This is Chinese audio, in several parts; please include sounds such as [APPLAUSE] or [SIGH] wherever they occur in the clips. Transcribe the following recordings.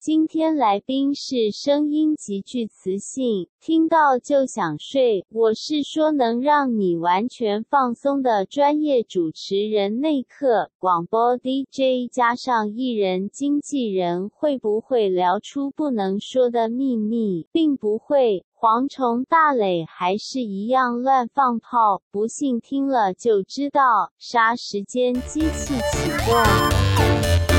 今天来宾是声音极具磁性，听到就想睡。我是说能让你完全放松的专业主持人内克，广播 DJ 加上艺人经纪人，会不会聊出不能说的秘密？并不会，蝗虫大磊还是一样乱放炮，不信听了就知道。杀时间机器启动。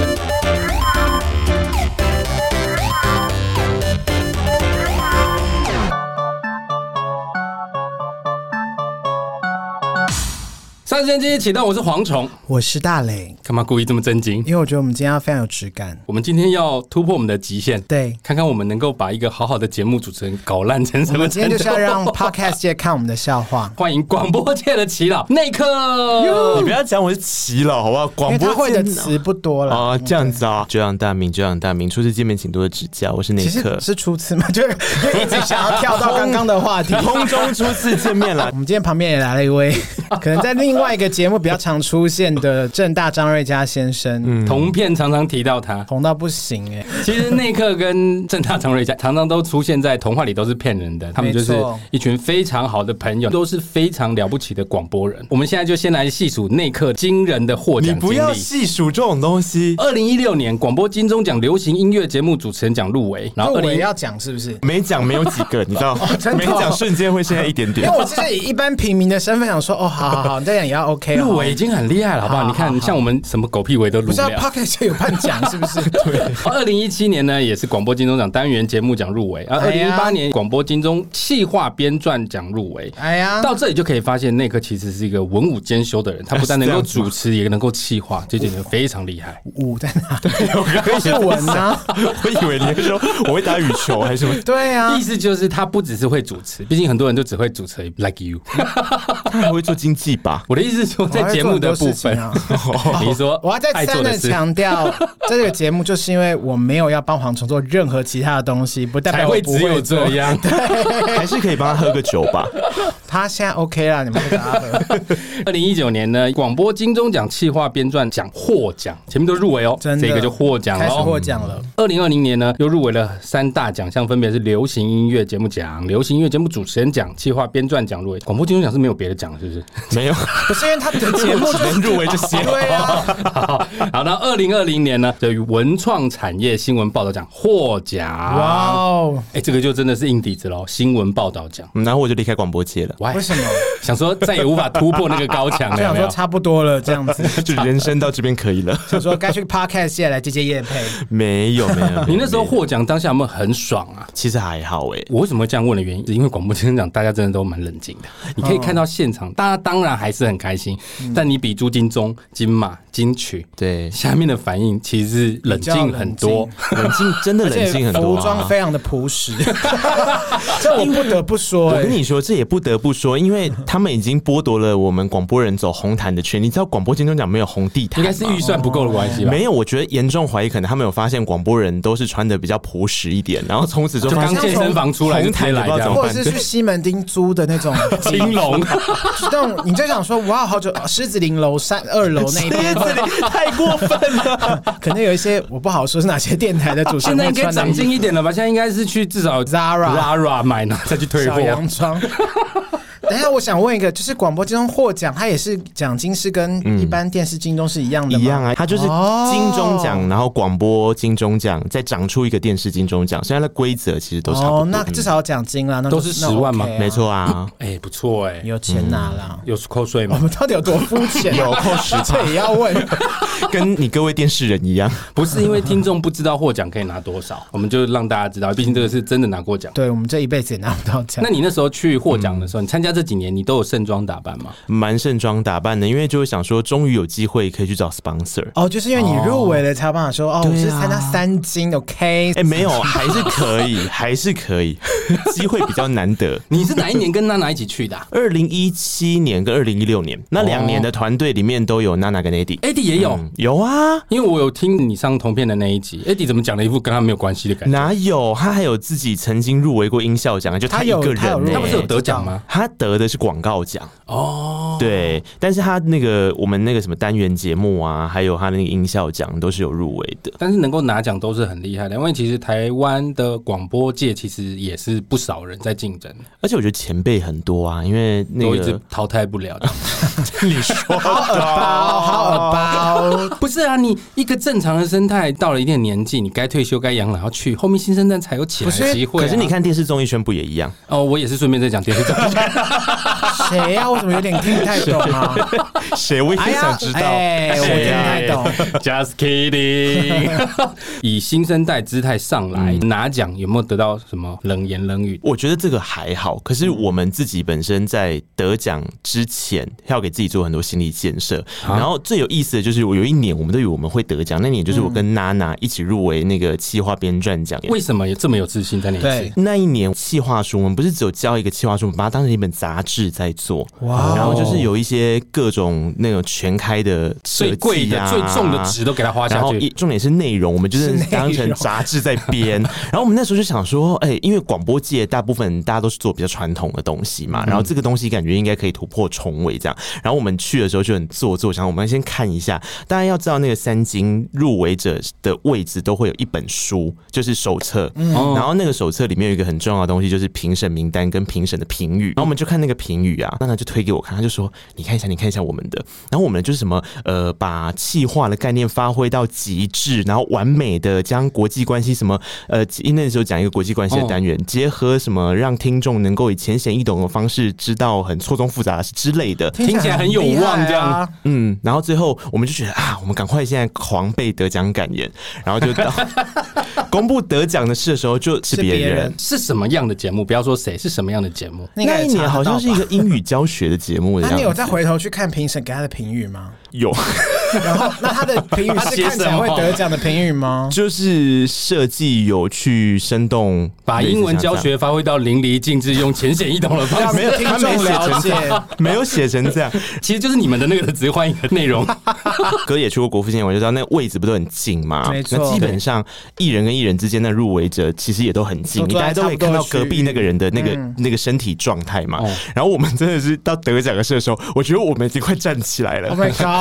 杀时间机器启动，我是蝗虫，我是大磊。干嘛故意这么震惊？因为我觉得我们今天要非常有质感。我们今天要突破我们的极限，对，看看我们能够把一个好好的节目主持人搞烂成什么程度。今天就是要让 Podcast 界看我们的笑话。欢迎广播界的耆老内克。你不要讲我是耆老，好不好？广播会的词不多了啊，这样子啊。久仰大名，久仰大名，初次见面请多多指教。我是内克，是初次吗？就一直想要跳到刚刚的话题，空中初次见面了。[LAUGHS] 我们今天旁边也来了一位，可能在另外一个节目比较常出现的正大张瑞佳先生，嗯，同片常常提到他，红到不行哎。其实内克跟正大张瑞佳常常都出现在童话里，都是骗人的。他们就是一群非常好的朋友，都是非常了不起的广播人。我们现在就先来细数内克惊人的获奖经历。你不要细数这种东西。二零一六年广播金钟奖流行音乐节目主持人奖入围，然后二零要讲是不是？没奖没有几个，你知道？[LAUGHS] 没奖瞬间会剩下一点点。因 [LAUGHS] 为我其实以一般平民的身份想说，哦，好好好，你这样也要 OK。入围已经很厉害了。好不好？你看，像我们什么狗屁围都入不了。不是 Podcast 有颁奖是不是？[LAUGHS] 对。二零一七年呢，也是广播金钟奖单元节目奖入围。然后二零一八年广播金钟气化编撰奖入围。哎呀，到这里就可以发现，内克其实是一个文武兼修的人。他不但能够主持，也能够气化，这点就非常厉害。武在哪？对，可以是文啊。[LAUGHS] 我以为你会说我会打羽球还是什么？对啊，意思就是他不只是会主持，毕竟很多人都只会主持，like you。[LAUGHS] 他还会做经济吧？我的意思是说，在节目的部分。啊 [LAUGHS] 你说，我要再三的强调，这个节目就是因为我没有要帮蝗虫做任何其他的东西，不代表会只有这样，对，[LAUGHS] 还是可以帮他喝个酒吧。他现在 OK 了，你们给他喝。[LAUGHS] 二零一九年呢，广播金钟奖企划编撰奖获奖，前面都入围哦，这个就获奖了，开始获奖了。二零二零年呢，又入围了三大奖项，分别是流行音乐节目奖、流行音乐节目主持人奖、企划编撰奖入围。广播金钟奖是没有别的奖，是不是？没有，不是因为他的节目 [LAUGHS] 能入围就行。[LAUGHS] 对啊，[LAUGHS] 好，好，那二零二零年呢，就文创产业新闻报道奖获奖。哇哦，哎，这个就真的是硬底子喽，新闻报道奖。然后我就离开广播界了。为什么？想说再也无法突破那个高墙了。想说差不多了，这样子，就人生到这边可以了。想说该去 Podcast 界来接接业配。没有，没有。你那时候获奖当下有没有很爽啊？其实还好哎。我为什么会这样问的原因，是因为广播金钟奖大家真的都蛮冷静的。你可以看到现场，大家当然还是很开心，但你比朱金钟、金马。金曲对。下面的反应其实是冷静很多，冷静真的冷静很多，服装非常的朴实，[LAUGHS] 这我不得不说。我跟你说，这也不得不说，因为他们已经剥夺了我们广播人走红毯的权利。你知道广播金钟奖没有红地毯，应该是预算不够的关系吧？没有，我觉得严重怀疑，可能他们有发现广播人都是穿的比较朴实一点，然后从此就刚健身房出来就台来或者是去西门町租的那种 [LAUGHS] 青龙，[LAUGHS] 这种你就想说哇，好久狮子林楼三二楼那 [LAUGHS] 边。太过分了，[LAUGHS] 可能有一些我不好说是哪些电台的主持人。现在应该长进一点了吧？现在应该是去至少 Zara Zara 买呢，再去退货。洋装。等一下，我想问一个，就是广播金钟获奖，它也是奖金是跟一般电视金钟是一样的吗？一样啊，它就是金钟奖，然后广播金钟奖再长出一个电视金钟奖，现在它的规则其实都差不多。哦，那至少有奖金啦，那都是十万吗？没错啊，哎，不错哎，有钱拿了，有扣税吗？我们到底有多肤浅？有扣十 [LAUGHS] 这也要问，[LAUGHS] 跟你各位电视人一样，不是因为听众不知道获奖可以拿多少，我们就让大家知道，毕竟这个是真的拿过奖。对，我们这一辈子也拿不到奖。那你那时候去获奖的时候，你参加这几年，你都有盛装打扮吗？蛮盛装打扮的，因为就是想说，终于有机会可以去找 sponsor。哦，就是因为你入围了，才有办法说哦，我是参加三金，OK？哎，没有，[LAUGHS] 还是可以，[LAUGHS] 还是可以，机会比较难得。你是哪一年跟娜娜一起去的？二零一七年跟二零一六年，那两年的团队里面都有娜娜跟 Eddie，Eddie 也有，有啊，因为我有听你上同片的那一集，Eddie 怎么讲了一副跟他没有关系的感觉？哪有？他还有自己曾经入围过音效奖，就他一个人，他不是有得奖吗？他得的是广告奖哦，对，但是他那个我们那个什么单元节目啊，还有他那个音效奖都是有入围的，但是能够拿奖都是很厉害的，因为其实台湾的广播界其实也是不少人在竞争，而且我觉得前辈很多啊，因为那个都一直淘汰不了的。[LAUGHS] 你说好好不是啊？你一个正常的生态到了一定的年纪，你该退休该养老要去，后面新生代才有起来机会、啊。可是你看电视综艺圈不也一样？哦，我也是顺便在讲电视综艺圈。[LAUGHS] 谁呀、啊？我怎么有点听不太懂啊？[LAUGHS] 谁？我也想知道。哎哎、我听不太懂。[LAUGHS] Just kidding。以新生代姿态上来、嗯、拿奖，有没有得到什么冷言冷语？我觉得这个还好。可是我们自己本身在得奖之前，要给自己做很多心理建设。啊、然后最有意思的就是，我有一年我们都以为我们会得奖，那年就是我跟娜娜一起入围那个企划编撰奖。为什么有这么有自信在那一次？那一年企划书，我们不是只有交一个企划书，我们把它当成一本杂志在做。哇！然后就是有一些各种那种全开的最贵的、最重的纸都给它花下去。重点是内容，我们就是当成杂志在编。[LAUGHS] 然后我们那时候就想说，哎，因为广播界大部分大家都是做比较传统的东西嘛，然后这个东西感觉应该可以突破重围这样。然后我们去的时候就很做作，想我们先看一下。大家要知道，那个三金入围者的位置都会有一本书，就是手册。然后那个手册里面有一个很重要的东西，就是评审名单跟评审的评语。然后我们就看那个评语啊，娜娜就推给我看，他就说：“你看一下，你看一下我们的。”然后我们就是什么呃，把气化的概念发挥到极致，然后完美的将国际关系什么呃，因为那时候讲一个国际关系的单元，结合什么让听众能够以浅显易懂的方式知道很错综复杂的事之类的，听起来很有望这样。嗯，然后最后我们就觉得啊，我们赶快现在狂背得奖感言，然后就到 [LAUGHS] 公布得奖的事的时候，就是别人是什么样的节目？不要说谁是什么样的节目，那一年好像是一个英语教学的节目。那你有再回头去看评审给他的评语吗？有。然后，那他的评语 [LAUGHS] 是看起来会得奖的评语吗？就是设计有趣、生动，把英文教学发挥到淋漓尽致，用浅显易懂的方式，[LAUGHS] 没有他没写成这样，没有写成这样，其实就是你们的那个只是换一个内容。[LAUGHS] 哥也去过国父纪念，馆就知道那位置不都很近吗？没错，那基本上艺人跟艺人之间的入围者其实也都很近，你大家都可以看到隔壁那个人的那个那个身体状态嘛。然后我们真的是到得奖的时候，我觉得我们已经快站起来了。Oh my god！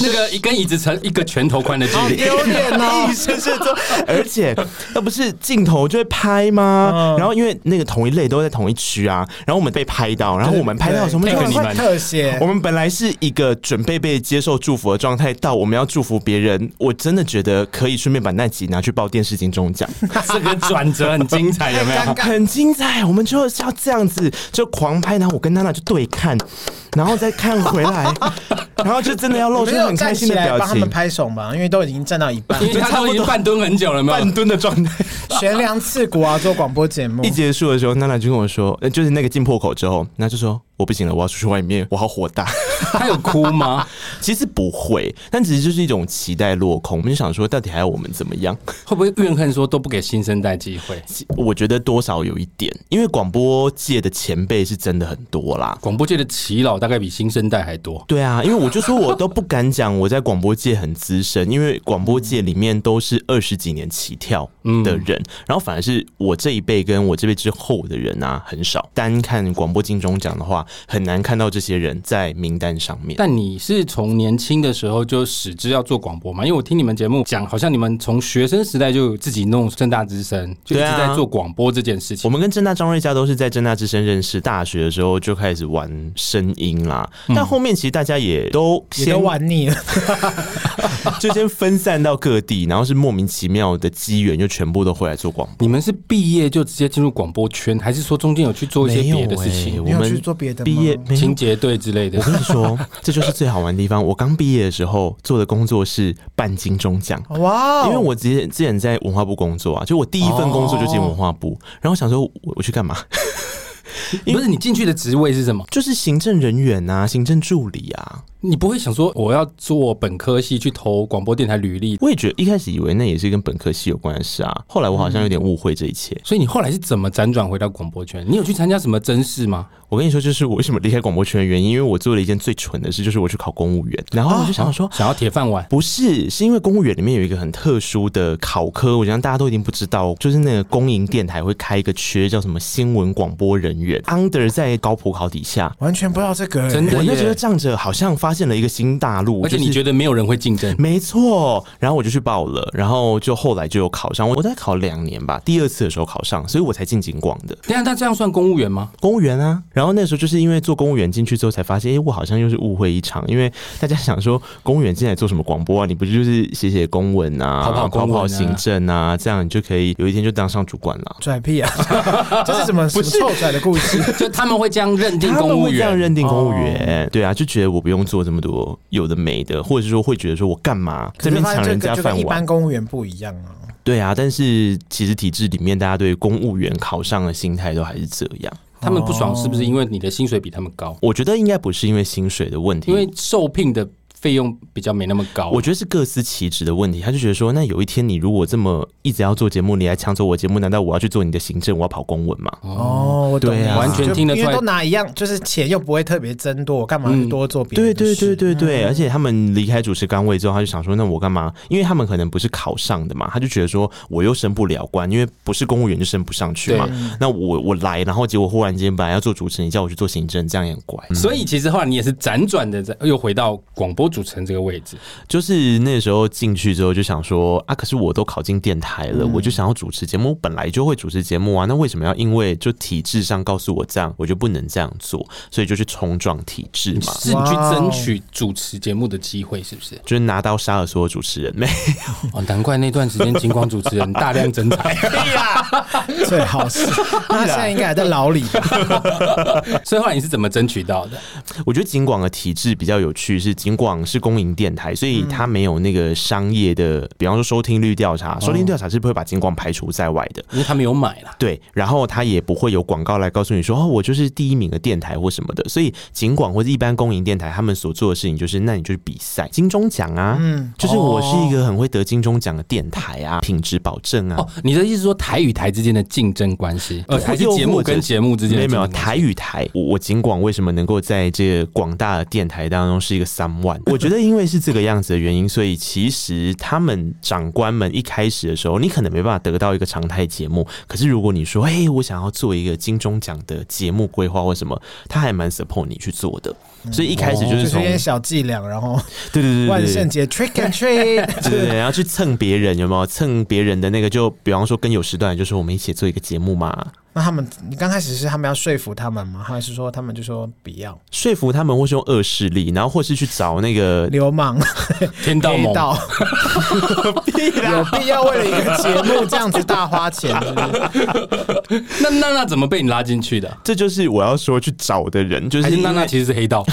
那个一根椅子成一个拳头宽的距离，丢脸哦！[LAUGHS] 而且那不是镜头就会拍吗？然后因为那个同一类都在同一区啊，然后我们被拍到，然后我们拍到什么？那个特写。我们本来是一个准备被接受祝福的状态，到我们要祝福别人，我真的觉得可以顺便把那集拿去报电视金钟奖。这个转折很精彩，有没有？[LAUGHS] 很精彩。我们就是要这样子就狂拍，然后我跟娜娜就对看，然后再看回来，[LAUGHS] 然后就真的要露出很开心的表情。帮他们拍手嘛，因为都已经站到一半，[LAUGHS] 因为他都已经半蹲很久了嘛，半蹲的状态，[LAUGHS] 悬梁刺股啊！做广播节目一结束的时候，娜娜就跟我说，就是那个进破口之后，那就说。我不行了，我要出去外面，我好火大。[LAUGHS] 他有哭吗？[LAUGHS] 其实不会，但只是就是一种期待落空。我们就想说，到底还要我们怎么样？会不会怨恨说都不给新生代机会？我觉得多少有一点，因为广播界的前辈是真的很多啦。广播界的耆老大概比新生代还多。对啊，因为我就说我都不敢讲我在广播界很资深，因为广播界里面都是二十几年起跳的人，嗯、然后反而是我这一辈跟我这辈之后的人啊很少。单看广播金钟奖的话。很难看到这些人在名单上面。但你是从年轻的时候就始知要做广播吗？因为我听你们节目讲，好像你们从学生时代就自己弄正大之声，就一直在做广播这件事情。我们跟正大张瑞佳都是在正大之声认识，大学的时候就开始玩声音啦。但后面其实大家也都先玩腻了，[LAUGHS] 就先分散到各地，然后是莫名其妙的机缘，就全部都回来做广播。你们是毕业就直接进入广播圈，还是说中间有去做一些别的事情？我们去做别的。毕业清洁队之类的，我跟你说，这就是最好玩的地方。我刚毕业的时候做的工作是半金钟奖，哇！因为我之前之前在文化部工作啊，就我第一份工作就进文化部，然后我想说我我去干嘛？[LAUGHS] 不是你进去的职位是什么？就是行政人员啊，行政助理啊。你不会想说我要做本科系去投广播电台履历？我也觉得一开始以为那也是跟本科系有关系事啊。后来我好像有点误会这一切。所以你后来是怎么辗转回到广播圈？你有去参加什么甄试吗？我跟你说，就是我为什么离开广播圈的原因，因为我做了一件最蠢的事，就是我去考公务员。然后我就想说，想要铁饭碗？不是，是因为公务员里面有一个很特殊的考科，我想大家都已经不知道，就是那个公营电台会开一个缺，叫什么新闻广播人员。，under 在高普考底下，完全不知道这个。真的，我那时候仗着好像发现了一个新大陆，而且你觉得没有人会竞争？没错，然后我就去报了，然后就后来就有考上。我在考两年吧，第二次的时候考上，所以我才进警广的。等下，他这样算公务员吗？公务员啊。然后那时候就是因为做公务员进去之后，才发现，哎，我好像又是误会一场，因为大家想说公务员进来做什么广播啊？你不就是写写公文啊，跑跑啊，跑跑行政啊，这样你就可以有一天就当上主管了。拽屁啊！[LAUGHS] 这是什么不是臭拽的故事？[LAUGHS] 就他们会这样认定公务员，这样认定公务员，对啊，就觉得我不用做这么多有的没的，或者是说会觉得说我干嘛这边抢人家饭碗？一般公务员不一样啊。对啊，但是其实体制里面，大家对公务员考上的心态都还是这样。他们不爽是不是因为你的薪水比他们高？我觉得应该不是因为薪水的问题，因为受聘的。费用比较没那么高，我觉得是各司其职的问题。他就觉得说，那有一天你如果这么一直要做节目，你来抢走我节目，难道我要去做你的行政，我要跑公文吗？哦，我懂对啊，完全听得出来，因为都拿一样，就是钱又不会特别增多，我干嘛去多做别的、嗯？对对对对对，而且他们离开主持岗位之后，他就想说，那我干嘛？因为他们可能不是考上的嘛，他就觉得说，我又升不了官，因为不是公务员就升不上去嘛。那我我来，然后结果忽然间本来要做主持，你叫我去做行政，这样也很怪。嗯、所以其实后来你也是辗转的，在又回到广播主持人这个位置。就是那时候进去之后就想说啊，可是我都考进电台了，嗯、我就想要主持节目，我本来就会主持节目啊，那为什么要因为就体制上告诉我这样，我就不能这样做，所以就去冲撞体制嘛？是你去争取主持节目的机会，是不是？就是拿刀杀了所有主持人没有？[LAUGHS] 哦，难怪那段时间警广主持人大量征才，[LAUGHS] [LAUGHS] 最好是那现在应该还在牢里。所以后来你是怎么争取到的？我觉得警广的体制比较有趣，是警广是公营电台。所以他没有那个商业的，比方说收听率调查，收听调查是不会把金广排除在外的，因为他没有买了。对，然后他也不会有广告来告诉你说，哦，我就是第一名的电台或什么的。所以警广或者一般公营电台，他们所做的事情就是，那你就是比赛金钟奖啊，嗯，就是我是一个很会得金钟奖的电台啊，品质保证啊。哦，你的意思是说台与台之间的竞争关系，呃，还是节目跟节目之间？没有没有，台与台，我我警广为什么能够在这个广大的电台当中是一个 someone？我觉得因为是这个样子的原因。所以其实他们长官们一开始的时候，你可能没办法得到一个常态节目。可是如果你说，哎，我想要做一个金钟奖的节目规划或什么，他还蛮 support 你去做的。所以一开始就是从、嗯哦、就是小伎俩，然后对对对，对，万圣节 trick and treat，对对对，然后去蹭别人有没有蹭别人的那个？就比方说跟有时段，就是我们一起做一个节目嘛。那他们，你刚开始是他们要说服他们吗？还是说他们就说不要说服他们，或是用恶势力，然后或是去找那个流氓、[LAUGHS] 天道盟道，[LAUGHS] 有必要为了一个节目这样子大花钱是不是？[LAUGHS] 那娜娜怎么被你拉进去的？这就是我要说去找的人，就是娜娜其实是黑道。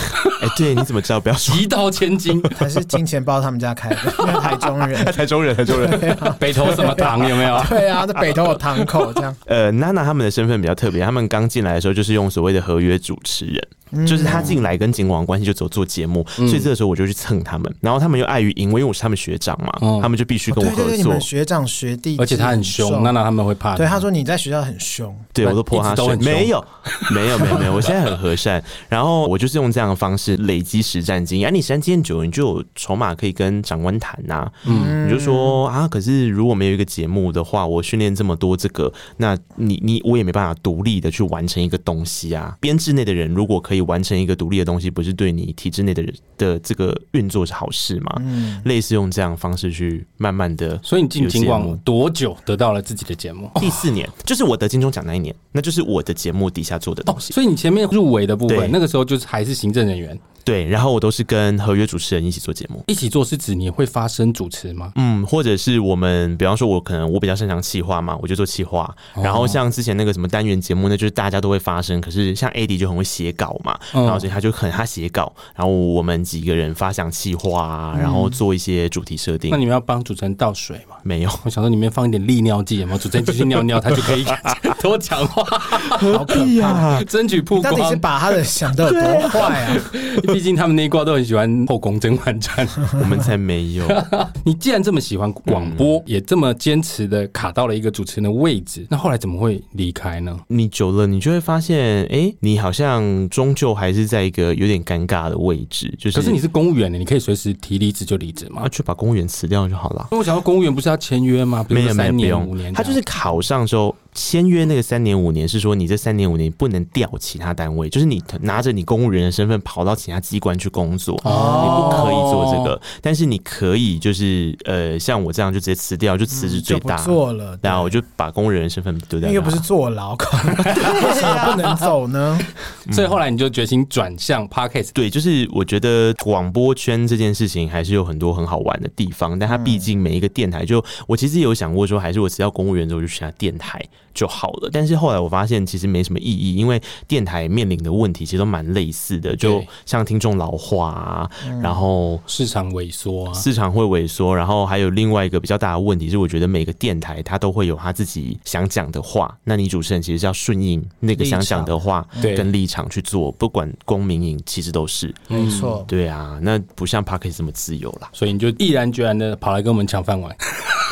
哎，对，你怎么知道？不要说一刀千金，还是金钱豹他们家开的？台中人，台中人，台中人，北投什么堂有没有？对啊，这北投有堂口这样。呃，娜娜他们身份比较特别，他们刚进来的时候就是用所谓的合约主持人。就是他进来跟警网关系就走做节目，嗯、所以这个时候我就去蹭他们，然后他们又碍于因为因为我是他们学长嘛，嗯、他们就必须跟我合作。学长学弟，而且他很凶，那那他们会怕。对，他说你在学校很凶，对我都泼他水，没有，没有，没有，没有，我现在很和善。然后我就是用这样的方式累积实战经验，啊，你实战经验久了，你就有筹码可以跟长官谈呐、啊。嗯，你就说啊，可是如果没有一个节目的话，我训练这么多这个，那你你我也没办法独立的去完成一个东西啊。编制内的人如果可以完成一个独立。的东西不是对你体制内的人的这个运作是好事吗？嗯，类似用这样的方式去慢慢的，所以你进金广多久得到了自己的节目？第四年，[LAUGHS] 就是我得金钟奖那一年，那就是我的节目底下做的东西。哦，所以你前面入围的部分，那个时候就是还是行政人员。对，然后我都是跟合约主持人一起做节目。一起做是指你会发声主持吗？嗯，或者是我们，比方说，我可能我比较擅长企划嘛，我就做企划。然后像之前那个什么单元节目，那就是大家都会发声。可是像 Eddie 就很会写稿嘛，然后所以他就很他写稿，然后我们几个人发想企划啊，然后做一些主题设定。那你们要帮主持人倒水吗？没有，我想说里面放一点利尿剂，有没有？主持人继续尿尿，他就可以 [LAUGHS] 多讲话。[LAUGHS] 好可怕！争取曝光，到底是把他的想的有多坏啊？[LAUGHS] 毕竟他们那一挂都很喜欢《后宫甄嬛传》，[LAUGHS] 我们才没有。[LAUGHS] 你既然这么喜欢广播，嗯、也这么坚持的卡到了一个主持人的位置，那后来怎么会离开呢？你久了，你就会发现，哎、欸，你好像终究还是在一个有点尴尬的位置。就是，可是你是公务员的，你可以随时提离职就离职嘛，那就把公务员辞掉就好了。那我想到，公务员不是要签约吗？没有没有，不用。他就是考上之后。签约那个三年五年是说你这三年五年不能调其他单位，就是你拿着你公务员的身份跑到其他机关去工作，哦、你不可以做这个。但是你可以就是呃，像我这样就直接辞掉，就辞职最大、嗯、做了，然后我就把公务员的身份丢掉。又不是坐牢，[LAUGHS] 为什么不能走呢？[LAUGHS] 所以后来你就决心转向 Podcast。对，就是我觉得广播圈这件事情还是有很多很好玩的地方，但它毕竟每一个电台就，就我其实有想过说，还是我辞掉公务员之后就去下电台就好了。但是后来我发现其实没什么意义，因为电台面临的问题其实都蛮类似的，就像听众老化啊，然后市场萎缩啊，市场会萎缩，然后还有另外一个比较大的问题是，我觉得每个电台它都会有他自己想讲的话，那你主持人其实是要顺应那个想讲的话跟立场去做，不管公民营其实都是。没错，对啊，那不像 Parkett 这么自由啦，所以你就毅然决然的跑来跟我们抢饭碗。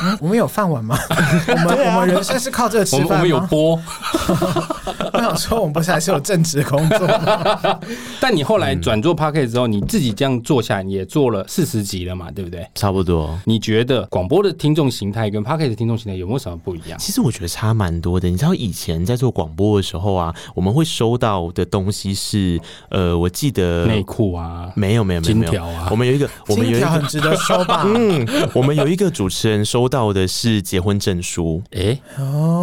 嗯，我们有饭碗吗？[LAUGHS] 我们我们人生是靠这个吃饭吗？我们有播。[LAUGHS] 我想说，我们不是还是有正职工作吗？[LAUGHS] 但你后来转做 Podcast 之后，你自己这样做下来，你也做了四十集了嘛，对不对？差不多。你觉得广播的听众形态跟 Podcast 的听众形态有没有什么不一样？其实我觉得差蛮多的。你知道以前在做广播的时候啊，我们会收到的东西是，呃，我记得内裤啊，没有没有没有金条啊，我们有一个，[LAUGHS] 我们有一个很值得收吧？嗯，我们有一个主持人收到的是结婚证书，哎，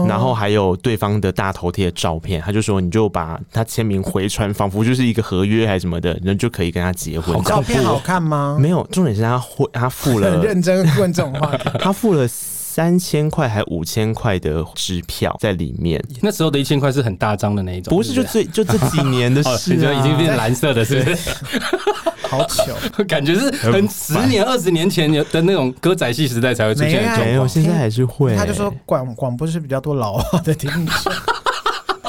然后还有对方的大头贴的照片，他就说你就把他签名回传，仿佛就是一个合约还是什么的，人就可以跟他结婚。照片好看吗？没有，重点是他会他付了，很 [LAUGHS] 认真问这种话，他付了三千块还五千块的支票在里面。那时候的一千块是很大张的那一种，不是就最就这几年的事，[LAUGHS] 就已经变蓝色的，是不是？[LAUGHS] 好巧，[LAUGHS] 感觉是很十年、二十年前有的那种歌仔戏时代才会出现的状况。没有，现在还是会。他就说广广播是比较多老话的听众。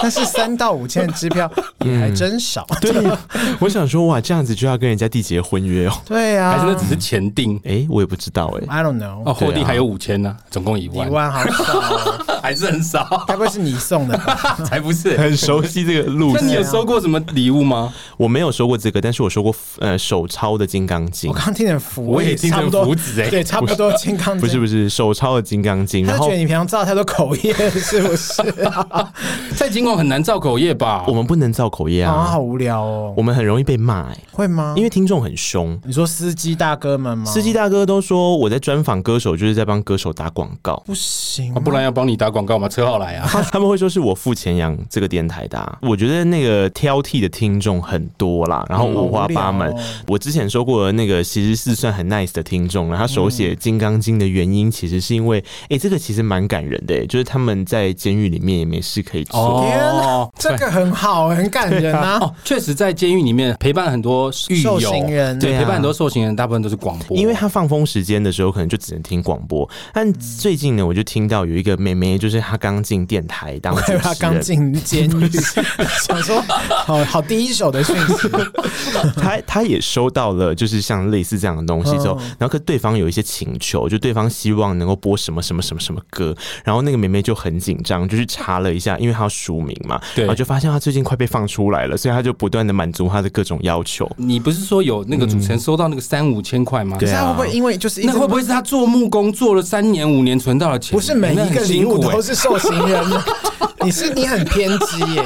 但是三到五千的支票也 [LAUGHS] 还真少。嗯、对，我想说哇，这样子就要跟人家缔结婚约哦。对啊，还是那只是前定？哎、欸，我也不知道哎、欸。I don't know。哦，后定还有五千呢，总共一万。一万好少、哦，[LAUGHS] 还是很少。该不会是你送的吧？[LAUGHS] 才不是，很熟悉这个路线。那你有收过什么礼物吗？我没有收过这个，但是我收过呃手抄的《金刚经》。我刚听成福，我也听成符纸哎。对，差不多《金刚经》。不是不是手抄的《金刚经》，他觉得你平常造太多口业是不是？在金广很难造口业。吧，我们不能造口业啊，啊！好无聊哦，我们很容易被骂，哎，会吗？因为听众很凶。你说司机大哥们吗？司机大哥都说我在专访歌手，就是在帮歌手打广告，不行，不然要帮你打广告吗？车号来啊！[LAUGHS] 他们会说是我付钱养这个电台的啊。我觉得那个挑剔的听众很多啦，然后五花八门。嗯哦、我之前说过的那个其实是算很 nice 的听众，然后他手写《金刚经》的原因，其实是因为，哎、欸，这个其实蛮感人的、欸，就是他们在监狱里面也没事可以做。哦，[LAUGHS] 这个很好、欸。很感人啊！哦，确实，在监狱里面陪伴很多狱友，对，陪伴很多受刑人，大部分都是广播。因为他放风时间的时候，可能就只能听广播。但最近呢，我就听到有一个妹妹，就是她刚进电台当主持人，她刚进监狱，想说好好第一手的讯息。[LAUGHS] 她她也收到了，就是像类似这样的东西之后，然后跟对方有一些请求，就对方希望能够播什么什么什么什么歌，然后那个妹妹就很紧张，就去查了一下，因为她要署名嘛，对，然后就发现他最近快被。放出来了，所以他就不断的满足他的各种要求。你不是说有那个主持人收到那个三五千块吗？对啊，会不会因为就是那会不会是他做木工做了三年五年存到了钱？不是每一个礼物都是受刑人，[LAUGHS] 你是你很偏激耶。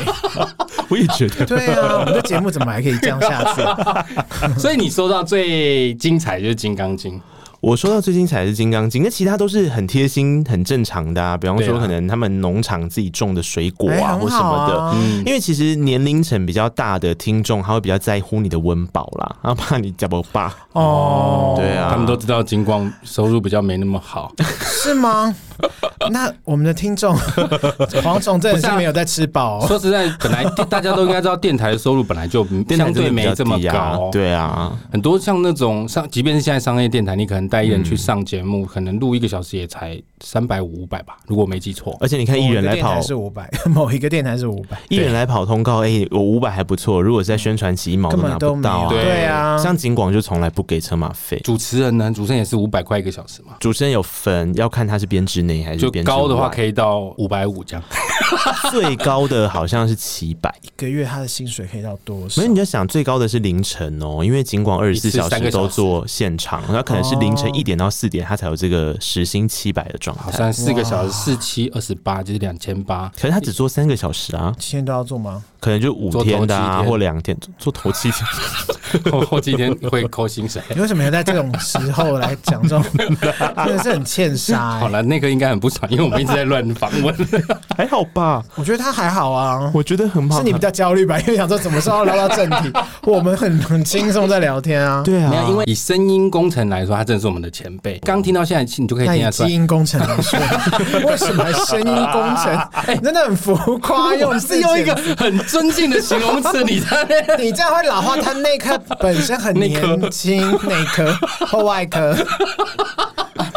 我也觉得，对啊，我们的节目怎么还可以这样下去？[LAUGHS] [LAUGHS] 所以你收到最精彩就是《金刚经》。我说到最精彩的是《金刚经》，那其他都是很贴心、很正常的啊。比方说，可能他们农场自己种的水果啊，或什么的。嗯，因为其实年龄层比较大的听众，他会比较在乎你的温饱啦，然后怕你家不爸哦。对啊，他们都知道金光收入比较没那么好，[LAUGHS] 是吗？[LAUGHS] 那我们的听众 [LAUGHS] 黄总真的是没有在吃饱。说实在，本来大家都应该知道，电台的收入本来就相对没这么高。对啊，很多像那种像，即便是现在商业电台，你可能带艺人去上节目，可能录一个小时也才三百五五百吧，如果没记错。而且你看艺人来跑是五百，[LAUGHS] 某一个电台是五百，艺人来跑通告，哎，我五百还不错。如果是在宣传期，一毛都拿不到。对啊，像景广就从来不给车马费。主持人呢？主持人也是五百块一个小时嘛。主持人有分，要看他是编制内还是。就高的话可以到五百五这样。[LAUGHS] 最高的好像是七百，一个月他的薪水可以到多少？没有，你就想最高的是凌晨哦，因为尽管二十四小时都做现场，那可能是凌晨一点到四点，他才有这个时薪七百的状态。好像四个小时四七二十八，就是两千八。可是他只做三个小时啊，七天都要做吗？可能就五天的啊，或两天做头七天，[LAUGHS] 后后几天会扣薪水。你为什么要在这种时候来讲这种？[LAUGHS] 真的是很欠杀、欸。好了，那个应该很不爽，因为我们一直在乱访问。[LAUGHS] 还好吧？我觉得他还好啊，我觉得很好。是你比较焦虑吧？因为想说怎么时候聊到正题，[LAUGHS] 我们很很轻松在聊天啊。对啊，没有，因为以声音工程来说，他真的是我们的前辈。刚听到现在，你就可以听得出来。基因工程来说，[LAUGHS] 为什么声音工程？真的很浮夸，用是用一个很尊敬的形容。公司你在，你这样会老化。他内科本身很年轻，内科或外科。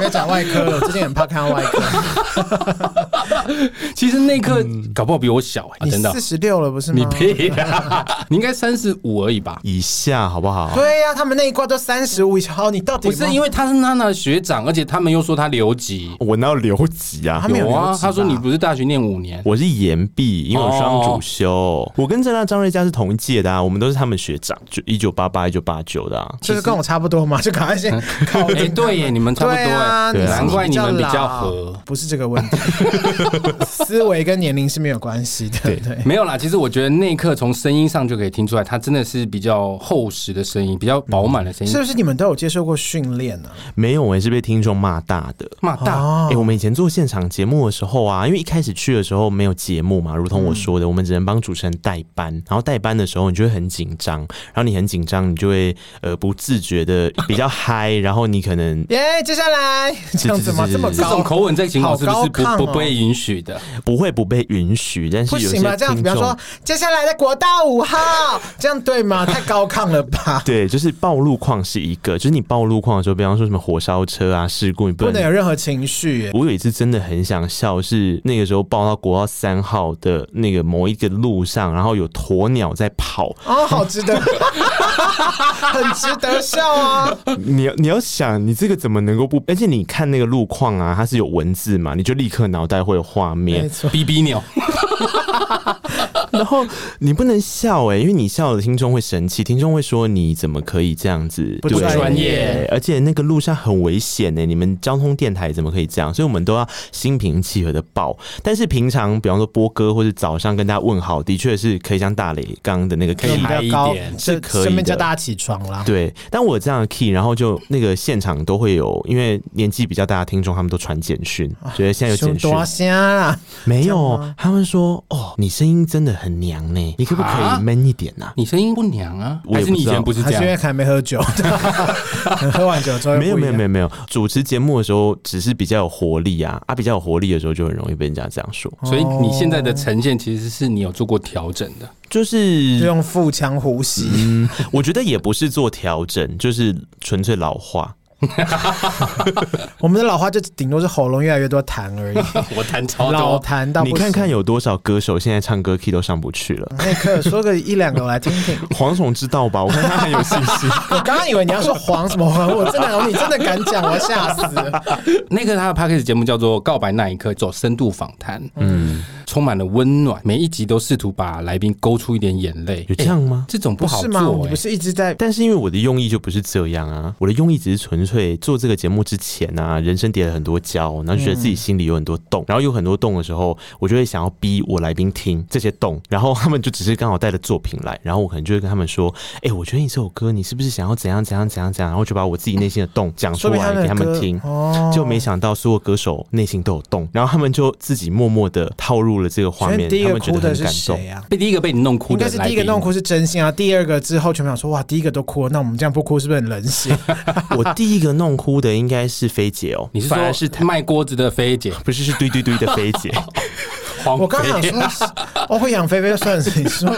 可以找外科了，我最近很怕看到外科。[LAUGHS] 其实那刻搞不好比我小哎、欸，真的。四十六了不是吗？你屁呀！你应该三十五而已吧？以下好不好？对呀、啊，他们那一挂都三十五以上。你到底不是因为他是娜娜的学长，而且他们又说他留级。我哪有留级啊？他没有有啊，他说你不是大学念五年，我是延毕，因为我双主修。哦、我跟郑娜、张瑞佳是同一届的啊，我们都是他们学长，就一九八八、一九八九的啊，就是跟我差不多嘛，[LAUGHS] 就赶快先考。[LAUGHS] 哎，对耶，你们差不多哎。啊，难怪你们比较合，不是这个问题，[LAUGHS] 思维跟年龄是没有关系的。对对，没有啦。其实我觉得那一刻从声音上就可以听出来，他真的是比较厚实的声音，比较饱满的声音。是不是你们都有接受过训练呢？没有，我也是被听众骂大的，骂大。哎，我们以前做现场节目的时候啊，因为一开始去的时候没有节目嘛，如同我说的，我们只能帮主持人代班，然后代班的时候你就会很紧张，然后你很紧张，你就会呃不自觉的 [LAUGHS] 比较嗨，然后你可能耶，接下来这样子。这么高，这种口吻在情况是不是不不被允许的？不会不被允许，但是有些不行吧？这样子，比方说，接下来的国道五号，这样对吗？太高亢了吧？[LAUGHS] 对，就是暴露况是一个，就是你暴露况的时候，比方说什么火烧车啊、事故，你不能，不能有任何情绪。我有一次真的很想笑，是那个时候报到国道三号的那个某一个路上，然后有鸵鸟在跑，哦，好值得，[LAUGHS] 很值得笑啊！你要你要想，你这个怎么能够不？而且你看那个路。况啊，它是有文字嘛，你就立刻脑袋会有画面。没错，哔哔鸟。[LAUGHS] 然后你不能笑哎、欸，因为你笑了，听众会生气，听众会说你怎么可以这样子不专业？而且那个路上很危险呢、欸，你们交通电台怎么可以这样？所以我们都要心平气和的报。但是平常，比方说播歌或者早上跟大家问好，的确是可以像大磊刚刚的那个 key 抬一点，是可以的。顺便叫大家起床啦。对，但我这样的 key，然后就那个现场都会有，因为年纪比较大的听众，他们都传简讯，觉得现在有简讯。啊、没有，他们说哦，你声音真的很娘呢、欸。你可不可以 man 一点呐、啊？你声音不娘啊？还是你以前不是这样？因为还没喝酒？[LAUGHS] 喝完酒之后没有没有没有没有。主持节目的时候只是比较有活力啊啊！比较有活力的时候就很容易被人家这样说。所以你现在的呈现其实是你有做过调整的，就是用腹腔呼吸。嗯，我觉得也不是做调整，就是纯粹老化。[LAUGHS] 我们的老花就顶多是喉咙越来越多痰而已。[LAUGHS] 我痰超多，老痰到你看看有多少歌手现在唱歌 key 都上不去了。那可说个一两个我来听听。[LAUGHS] 黄总知道吧？我看他很有信心。我刚刚以为你要说黄什么黄，我真的，你真的敢讲，我要吓死。那个他的 p a c k a g e 节目叫做《告白那一刻》，走深度访谈，嗯，充满了温暖，每一集都试图把来宾勾出一点眼泪。有这样吗？这种不好做，你不是一直在？但是因为我的用意就不是这样啊，我的用意只是纯粹。做这个节目之前啊，人生跌了很多跤，然后觉得自己心里有很多洞，然后有很多洞的时候，我就会想要逼我来宾听这些洞，然后他们就只是刚好带着作品来，然后我可能就会跟他们说：“哎、欸，我觉得你这首歌，你是不是想要怎样怎样怎样怎样？”然后就把我自己内心的洞讲出来给他们听。哦就没想到所有歌手内心都有洞，然后他们就自己默默的套入了这个画面。第一个哭的是谁啊？被第一个被你弄哭的，应该是第一个弄哭是真心啊。第二个之后全部想说：“哇，第一个都哭了，那我们这样不哭是不是很冷血？” [LAUGHS] 我第一个弄哭的应该是菲姐哦，你是说是卖锅子的菲姐？不是，是堆堆堆的菲姐。[LAUGHS] 我刚想说，我会养菲菲算是你说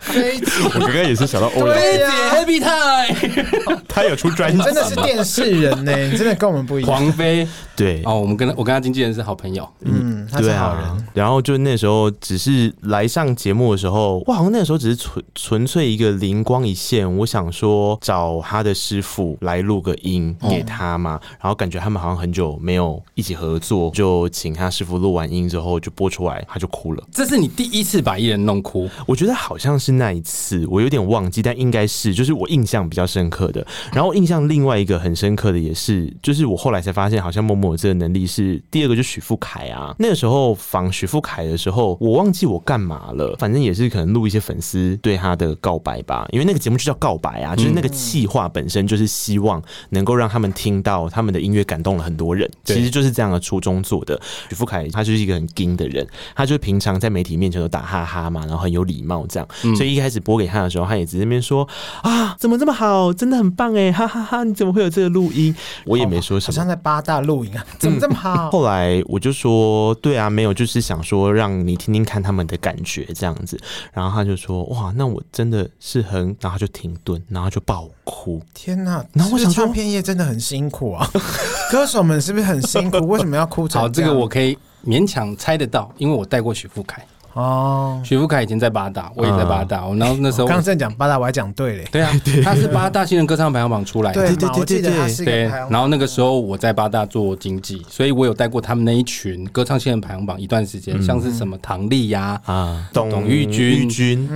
菲姐，我刚刚也是想到欧阳。菲姐 Happy Time，[LAUGHS] 他有出专辑，真的是电视人呢，你真的跟我们不一样。黄菲，对。哦，我们跟我跟他经纪人是好朋友，嗯，他是好人。然后就那时候只是来上节目的时候，我好像那个时候只是纯纯粹一个灵光一现，我想说找他的师傅来录个音给他嘛，然后感觉他们好像很久没有一起合作，就请他师傅录完音之后就播出来，他就哭了。这是你第一次把艺人弄哭？我觉得好像是那一次，我有点忘记，但应该是就是我印象比较深刻的。然后印象另外一个很深刻的也是，就是我后来才发现，好像默默这个能力是第二个，就许富凯啊。那个时候访许富凯的时候，我忘记我干嘛了，反正也是可能录一些粉丝对他的告白吧，因为那个节目就叫告白啊，就是那个气话本身就是希望能够让他们听到他们的音乐感动了很多人，其实就是这样的初衷做的。许富凯他就是一个很硬的人，他就平常在媒体面前都打哈哈嘛，然后很有礼貌这样，所以一开始播给他的时候，他也直接那边说啊，怎么这么好，真的很棒哎，哈哈哈，你怎么会有这个录音？我也没说什么，好像在八大录音啊，[LAUGHS] 怎么这么好？后来我就说，对啊，没有，就是想说让你听听看他们的感觉这样子，然后他就说哇，那我真的是很，然后就停顿，然后就爆哭，天哪！然后我想唱片业真的很辛苦啊，[LAUGHS] 歌手们是不是很辛苦？为什么要哭成这样？好，这个我可以勉强猜得到，因为我带过许富凯。哦，许富凯以前在八大，我也在八大。我然后那时候刚刚在讲八大，我还讲对嘞。对啊，他是八大新人歌唱排行榜出来的。对对对对对。对，然后那个时候我在八大做经济，所以我有带过他们那一群歌唱新人排行榜一段时间，像是什么唐丽呀啊、董董玉君，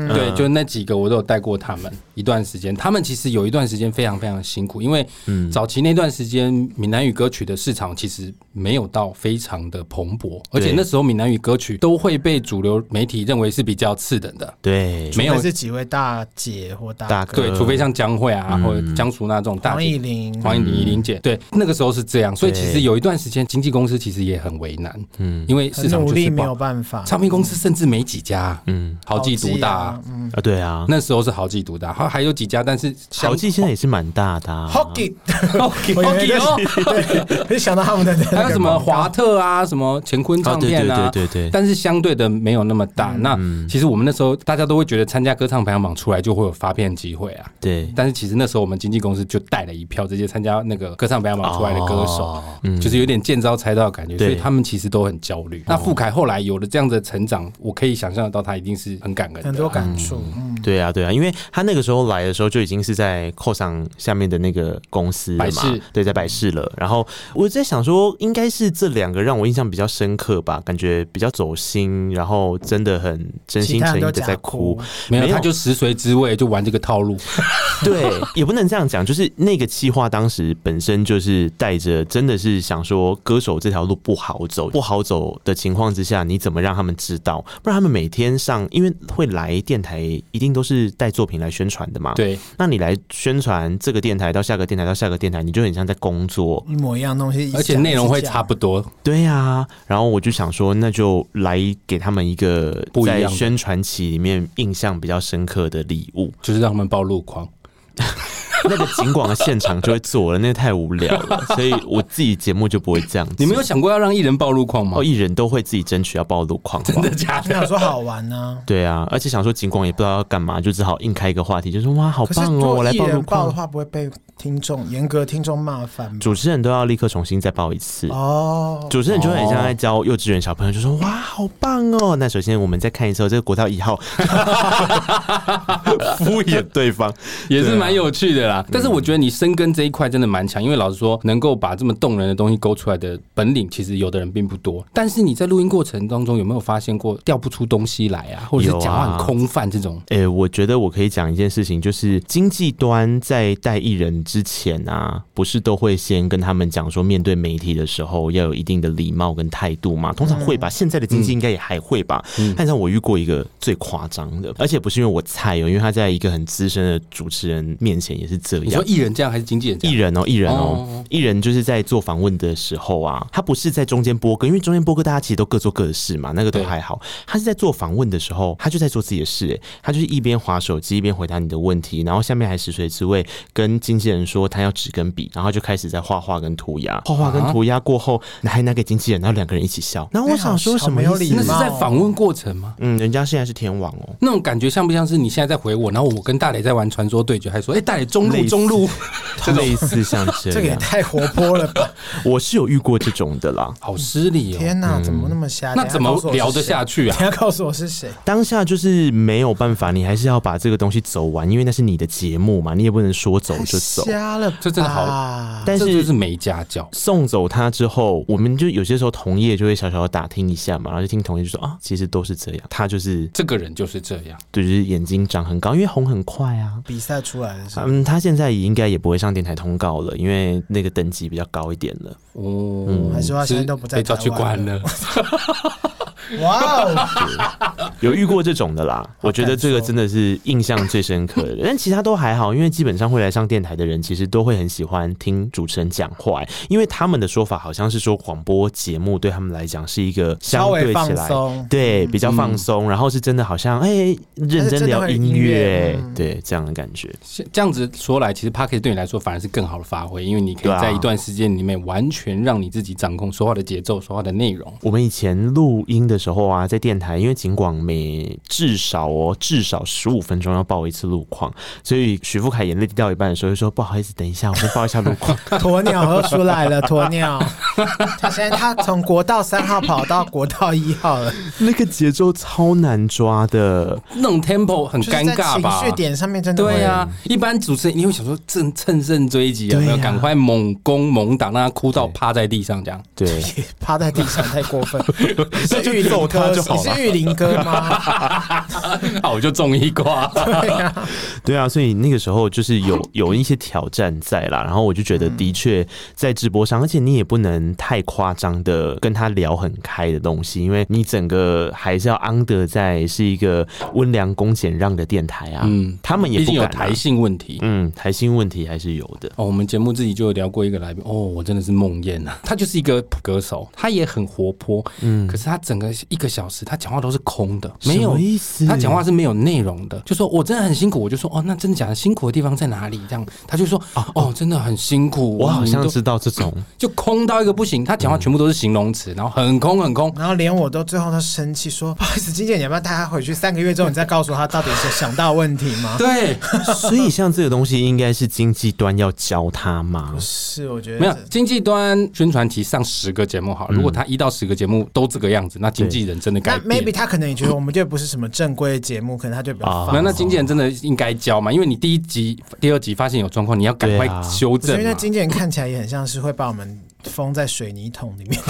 对，就那几个我都有带过他们一段时间。他们其实有一段时间非常非常辛苦，因为早期那段时间闽南语歌曲的市场其实没有到非常的蓬勃，而且那时候闽南语歌曲都会被主流媒体认为是比较次等的，对，没有是几位大姐或大哥，对，除非像江蕙啊或者江淑娜这种大姐，黄以玲、黄以玲、乙玲姐，对，那个时候是这样，所以其实有一段时间经纪公司其实也很为难，嗯，因为市场就是没有办法，唱片公司甚至没几家，嗯，豪记独大，嗯。啊，对啊，那时候是豪记独大，还还有几家，但是豪记现在也是蛮大的，豪记，豪记，豪记哦，对，[LAUGHS] 没想到他们的还有什么华特啊，什么乾坤唱片啊，对对对，但是相对的没有那么大，那。其实我们那时候大家都会觉得参加歌唱排行榜出来就会有发片机会啊，对。但是其实那时候我们经纪公司就带了一票这些参加那个歌唱排行榜出来的歌手，嗯，就是有点见招拆招的感觉，所以他们其实都很焦虑。那富凯后来有了这样的成长，我可以想象得到他一定是很感恩，很多感触。对啊，对啊，因为他那个时候来的时候就已经是在扣上下面的那个公司了嘛，对，在百事了。然后我在想说，应该是这两个让我印象比较深刻吧，感觉比较走心，然后真的很。真心诚意的在哭，没有，他就食髓知味，就玩这个套路。[LAUGHS] 对，也不能这样讲，就是那个企划当时本身就是带着，真的是想说歌手这条路不好走，不好走的情况之下，你怎么让他们知道？不然他们每天上，因为会来电台，一定都是带作品来宣传的嘛。对，那你来宣传这个电台到下个电台到下个电台，你就很像在工作，一模一样东西，而且内容会差不多。对呀、啊，然后我就想说，那就来给他们一个不一样。宣传期里面印象比较深刻的礼物，就是让他们报路况。[LAUGHS] 那个景广的现场就会做了，那个太无聊了，[LAUGHS] 所以我自己节目就不会这样子。你没有想过要让艺人报路况吗？哦，艺人都会自己争取要报路况，真的假的？想说好玩呢？[LAUGHS] 对啊，而且想说景广也不知道要干嘛，就只好硬开一个话题，就说哇，好棒哦，我来报路况。的话不会被听众严格听众骂翻，主持人都要立刻重新再报一次哦。主持人就很像在教幼稚园小朋友，就说哇，好棒哦。那首先我们再看一次这个国道一号，[LAUGHS] 敷衍对方也是蛮有趣的啦。但是我觉得你深耕这一块真的蛮强，因为老实说，能够把这么动人的东西勾出来的本领，其实有的人并不多。但是你在录音过程当中有没有发现过调不出东西来啊，或者是讲话很空泛这种？哎、欸，我觉得我可以讲一件事情，就是经济端在带艺人之前啊，不是都会先跟他们讲说，面对媒体的时候要有一定的礼貌跟态度嘛？通常会吧，现在的经济应该也还会吧。嗯、但是我遇过一个最夸张的，而且不是因为我菜哦，因为他在一个很资深的主持人面前也是。你说艺人这样还是经纪人？艺人哦，艺人哦，艺人就是在做访问的时候啊，他不是在中间播歌，因为中间播歌大家其实都各做各的事嘛，那个都还好。他是在做访问的时候，他就在做自己的事，哎，他就是一边划手机一边回答你的问题，然后下面还食髓知味跟经纪人说他要纸跟笔，然后就开始在画画跟涂鸦，画画跟涂鸦过后，还拿给经纪人，然后两个人一起笑。然后我想说什么意思？那是在访问过程吗？嗯，人家现在是天王哦，那种感觉像不像是你现在在回我，然后我跟大磊在玩传说对决，还说哎、欸，大磊中路中路，[LAUGHS] 类似像这样，这个也太活泼了吧？[LAUGHS] 我是有遇过这种的啦，好失礼哦！天哪，怎么那么瞎？那怎么聊得下去啊？你要告诉我是谁？当下就是没有办法，你还是要把这个东西走完，因为那是你的节目嘛，你也不能说走就走。瞎了，这真的好，但是就是没家教。送走他之后，我们就有些时候同业就会小小的打听一下嘛，然后就听同业就说啊，其实都是这样，他就是这个人就是这样，对，就是眼睛长很高，因为红很快啊。比赛出来的时候，嗯，他现在应该也不会上电台通告了，因为那个等级比较高一点了。哦，嗯，还是他现在都不在，被抓去关了。[LAUGHS] 哇哦，[LAUGHS] 有遇过这种的啦，我觉得这个真的是印象最深刻的。[LAUGHS] 但其他都还好，因为基本上会来上电台的人，其实都会很喜欢听主持人讲话，因为他们的说法好像是说广播节目对他们来讲是一个相对起来对比较放松，然后是真的好像哎认真聊音乐，对这样的感觉。这样子说来，其实 Podcast 对你来说反而是更好的发挥，因为你可以在一段时间里面完全让你自己掌控说话的节奏、说话的内容。我们以前录音的时候啊，在电台，因为尽管每至少哦至少十五分钟要报一次路况，所以许富凯眼泪滴到一半的时候就说：“不好意思，等一下，我先报一下路况。[LAUGHS] ”鸵鸟又出来了，鸵鸟，[LAUGHS] 他现在他从国道三号跑到国道一号了，那个节奏超难抓的，那种 tempo 很尴尬吧？情绪点上面真的对啊，一般主持人你会想说趁趁胜追击，有没有赶快猛攻猛打，让他哭到趴在地上这样？对，[LAUGHS] 趴在地上太过分，是玉林哥，你是玉林哥吗？[LAUGHS] 好，我就中一卦。对啊，对啊，所以那个时候就是有有一些挑战在啦，然后我就觉得的确在直播上，而且你也不能太夸张的跟他聊很开的东西，因为你整个还是要 under 在是一个温良恭俭让的电台啊。嗯，他们也不敢、啊、有台性问题，嗯，台性问题还是有的。哦，我们节目自己就有聊过一个来宾，哦，我真的是梦魇啊，他就是一个歌手，他也很活泼，嗯，可是他整个一个小时他讲话都是空的，没有意思，他讲话是没有内容的，就说我真的很辛苦，我就说哦，那真的假的？辛苦的地方在哪里？这样他就说哦哦，真的很辛苦，我好像知道这种，[CLEARS THROAT] 就空到一个不行，他讲话全部都是形容词，然后很空很空，然后连我都最后都生气说不好意思，金姐你要不要带他回去？三个月之后你再告诉他到底是想到问题吗？[LAUGHS] 对，所以像这个东西应该是经济端要教他吗？是，我觉得没有经济端宣传期上十个节目好，如果他一到十个节目都这个样子，那经纪人真的该。maybe 他可能也觉得我们就不是什么正规的节目，可能他就比较放。那那经纪人真的应该教嘛？因为你第一集、第二集发现有状况，你要赶快修正。所以那经纪人看起来也很像是会把我们封在水泥桶里面，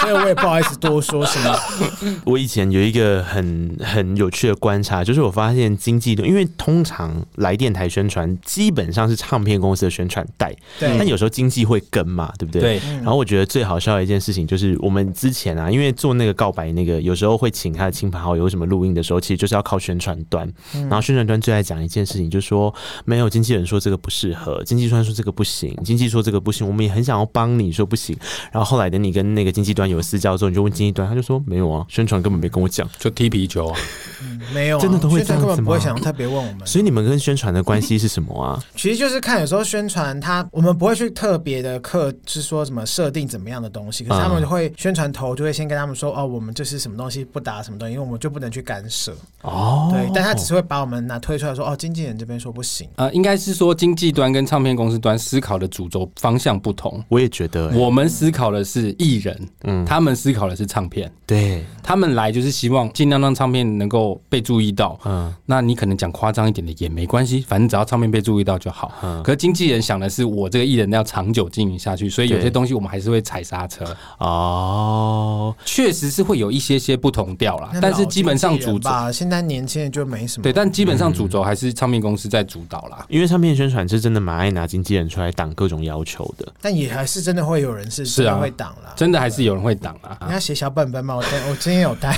所以我也不好意思多说什么。[LAUGHS] 我以前有一个很很有趣的观察，就是我发现经纪人，因为通常来电台宣传基本上是唱片公司的宣传带，对，但有时候经纪会跟嘛，对不对？对。然后我觉得最好笑的一件事情就是，我们之前啊，因为做那个告白那个，有时候会请他的亲朋好友有什么录音的时候，其实就是要靠宣传端。然后宣传端最爱讲一件事情，就是说没有经纪人说这个不适合，经纪端说这个不行，经纪说这个不行，我们也很想。然后帮你说不行，然后后来等你跟那个经纪端有私交之后，你就问经纪端，他就说没有啊，宣传根本没跟我讲，就踢皮球啊，嗯、没有、啊，[LAUGHS] 真的都会这样子吗？根本不会想特别问我们。所以你们跟宣传的关系是什么啊？其实就是看有时候宣传他，我们不会去特别的课，是说什么设定怎么样的东西，可是他们会宣传头就会先跟他们说哦，我们就是什么东西不打什么东西，因为我们就不能去干涉哦。对，但他只是会把我们拿推出来说哦，经纪人这边说不行。呃，应该是说经纪端跟唱片公司端思考的主轴方向不同。我也觉得、欸。我们思考的是艺人，嗯，他们思考的是唱片，对，他们来就是希望尽量让唱片能够被注意到，嗯，那你可能讲夸张一点的也没关系，反正只要唱片被注意到就好。嗯，可是经纪人想的是我这个艺人要长久经营下去，所以有些东西我们还是会踩刹车。哦，确实是会有一些些不同调啦，但是基本上主轴，现在年轻人就没什么。对，但基本上主轴还是唱片公司在主导啦，因为唱片宣传是真的蛮爱拿经纪人出来挡各种要求的，但也还是真的会有人是是啊会挡了，真的还是有人会挡啊！你要写小本本吗？我我今天有带，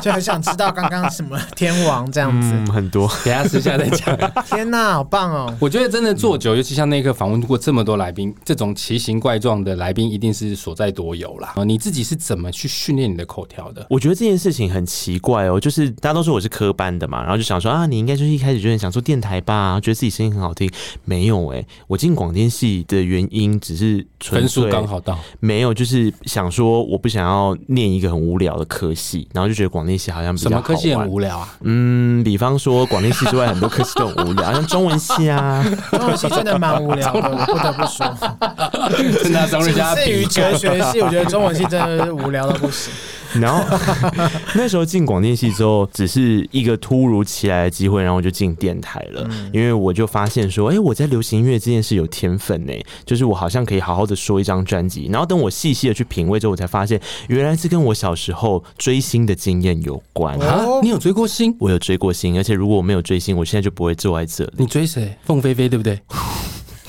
就很想知道刚刚什么天王这样子，嗯、很多。等下私下再讲。[LAUGHS] 天哪，好棒哦！我觉得真的做久，尤其像那一刻访问过这么多来宾，这种奇形怪状的来宾，一定是所在多有啦。你自己是怎么去训练你的口条的？我觉得这件事情很奇怪哦，就是大家都说我是科班的嘛，然后就想说啊，你应该就是一开始就很想做电台吧，觉得自己声音很好听。没有哎、欸，我进广电系的原因只是分数刚好到，没有，就是想说我不想要念一个很无聊的科系，然后就觉得广电系好像比较好玩。什么科系很无聊啊？嗯，比方说广电系之外很多科系都很无聊，像 [LAUGHS] 中文系啊，中文系真的蛮无聊的，我不得不说。[LAUGHS] 真的，张瑞佳。至于哲学系，我觉得中文系真的是无聊到不行。[LAUGHS] 然后 [LAUGHS] 那时候进广电系之后，只是一个突如其来的机会，然后我就进电台了。嗯、因为我就发现说，哎、欸，我在流行音乐这件事有天分呢，就是我好像可以好好的说一张专辑。然后等我细细的去品味之后，我才发现原来是跟我小时候追星的经验有关啊！你有追过星？我有追过星，而且如果我没有追星，我现在就不会坐在这里。你追谁？凤飞飞对不对？[LAUGHS]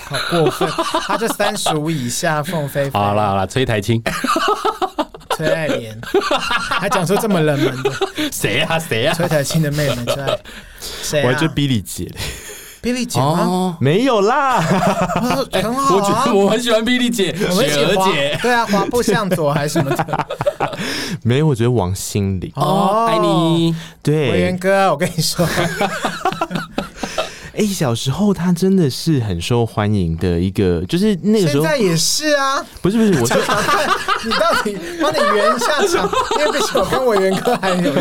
好过分！他就三十五以下，凤飞飞。好啦好啦，崔台青。崔爱莲，[LAUGHS] 还讲出这么冷门的？谁啊谁啊？崔台庆的妹妹 [LAUGHS] 崔爱，谁、啊？我就比利姐嘞，比利姐吗？哦、没有啦，很好、啊。我觉得我很喜欢比利姐，雪儿姐。对啊，滑步向左还是什么的？[LAUGHS] 没有，我觉得王心凌。哦，爱你。对，委员哥，我跟你说。哎、欸，小时候他真的是很受欢迎的一个，就是那个时候，现在也是啊。不是不是，我 [LAUGHS] 说你到底帮你圆一下场，因为被小跟委员哥还有。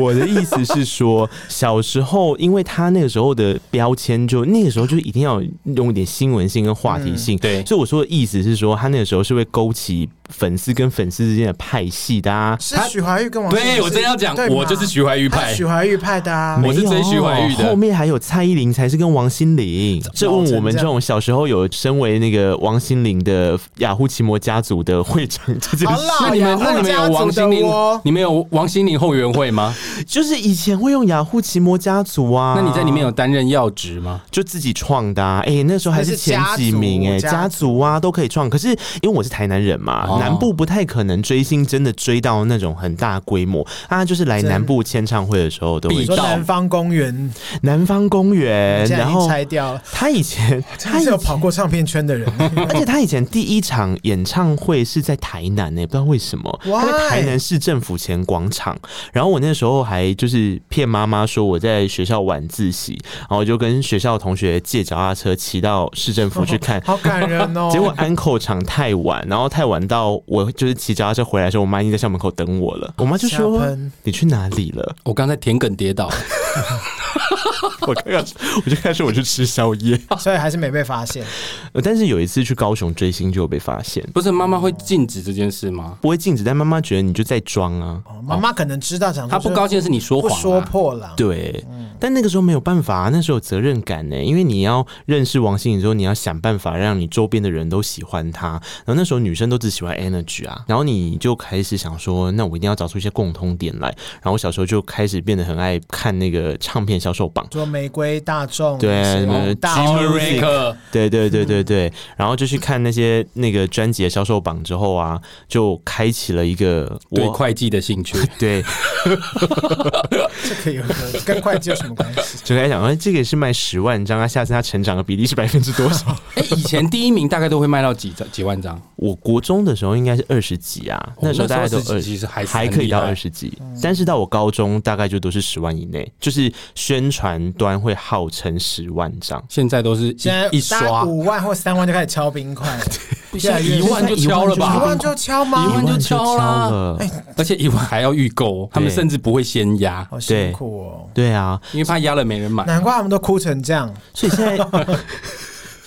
我的意思是说，小时候因为他那个时候的标签，就那个时候就一定要用一点新闻性跟话题性。嗯、对，所以我说的意思是说，他那个时候是会勾起粉丝跟粉丝之间的派系的啊。是许怀玉跟王，对我真要讲，我就是许怀玉派，许怀玉派的啊。我是追许怀玉的，后面还有蔡依林才是跟王心凌。这问我们这种小时候有身为那个王心凌的雅虎奇摩家族的会长，这件事。那你们那你们有王心凌？你们有王心凌后援会吗？就是以前会用雅虎奇摩家族啊。那你在里面有担任要职吗？就自己创的啊。哎，那时候还是前几名哎，家族啊都可以创。可是因为我是台南人嘛，南部不太可能追星，真的追到那种很大规模啊。就是来南部签唱会的时候都会到南方公园，南方公园，然后拆掉了。他以前 [LAUGHS] 他是有跑过唱片圈的人，[LAUGHS] 而且他以前第一场演唱会是在台南呢，不知道为什么。他在台南市政府前广场，然后我那时候还就是骗妈妈说我在学校晚自习，然后就跟学校同学借脚踏车骑到市政府去看，[LAUGHS] 好感人哦。结果安可场太晚，然后太晚到我就是骑脚踏车回来的时候，我妈已经在校门口等我了。我妈就说：“你去哪里了？”我刚才田埂跌倒。[LAUGHS] 我刚刚我就开始我去吃宵夜，所以还是没被发现。但是有一次去高雄追星就有被发现。不是妈妈会禁止这件事吗？不会禁止，但妈妈觉得你就在装啊。妈妈可能知道，讲她不高兴的是你说谎，说破了。对，但那个时候没有办法，啊那时候有责任感呢，因为你要认识王心凌之后，你要想办法让你周边的人都喜欢她。然后那时候女生都只喜欢 Energy 啊，然后你就开始想说，那我一定要找出一些共通点来。然后我小时候就开始变得很爱看那个唱片销售榜，做玫瑰大众，对，大 G-Music，对对对对对，然后就去看那些那个专辑的销售榜之后啊，就开启了一个对会计的兴趣。[LAUGHS] 对，[LAUGHS] 这可以跟会计有什么关系？[LAUGHS] 就开始想，哎，这个也是卖十万张啊，下次它成长的比例是百分之多少？哎，以前第一名大概都会卖到几张？几万张？我国中的时候应该是二十几啊，那时候大概都二十几，还还可以到二十几，但是到我高中大概就都是十万以内，就是宣传端会号称十万张，现在都是现在一刷。五万或三万就开始敲冰块了，现在一万就敲了吧？一万就敲吗？一万就敲了，而且一万还要预购，他们甚至不会先压，好辛苦哦。对啊，因为怕压了没人买，难怪他们都哭成这样，所以现在。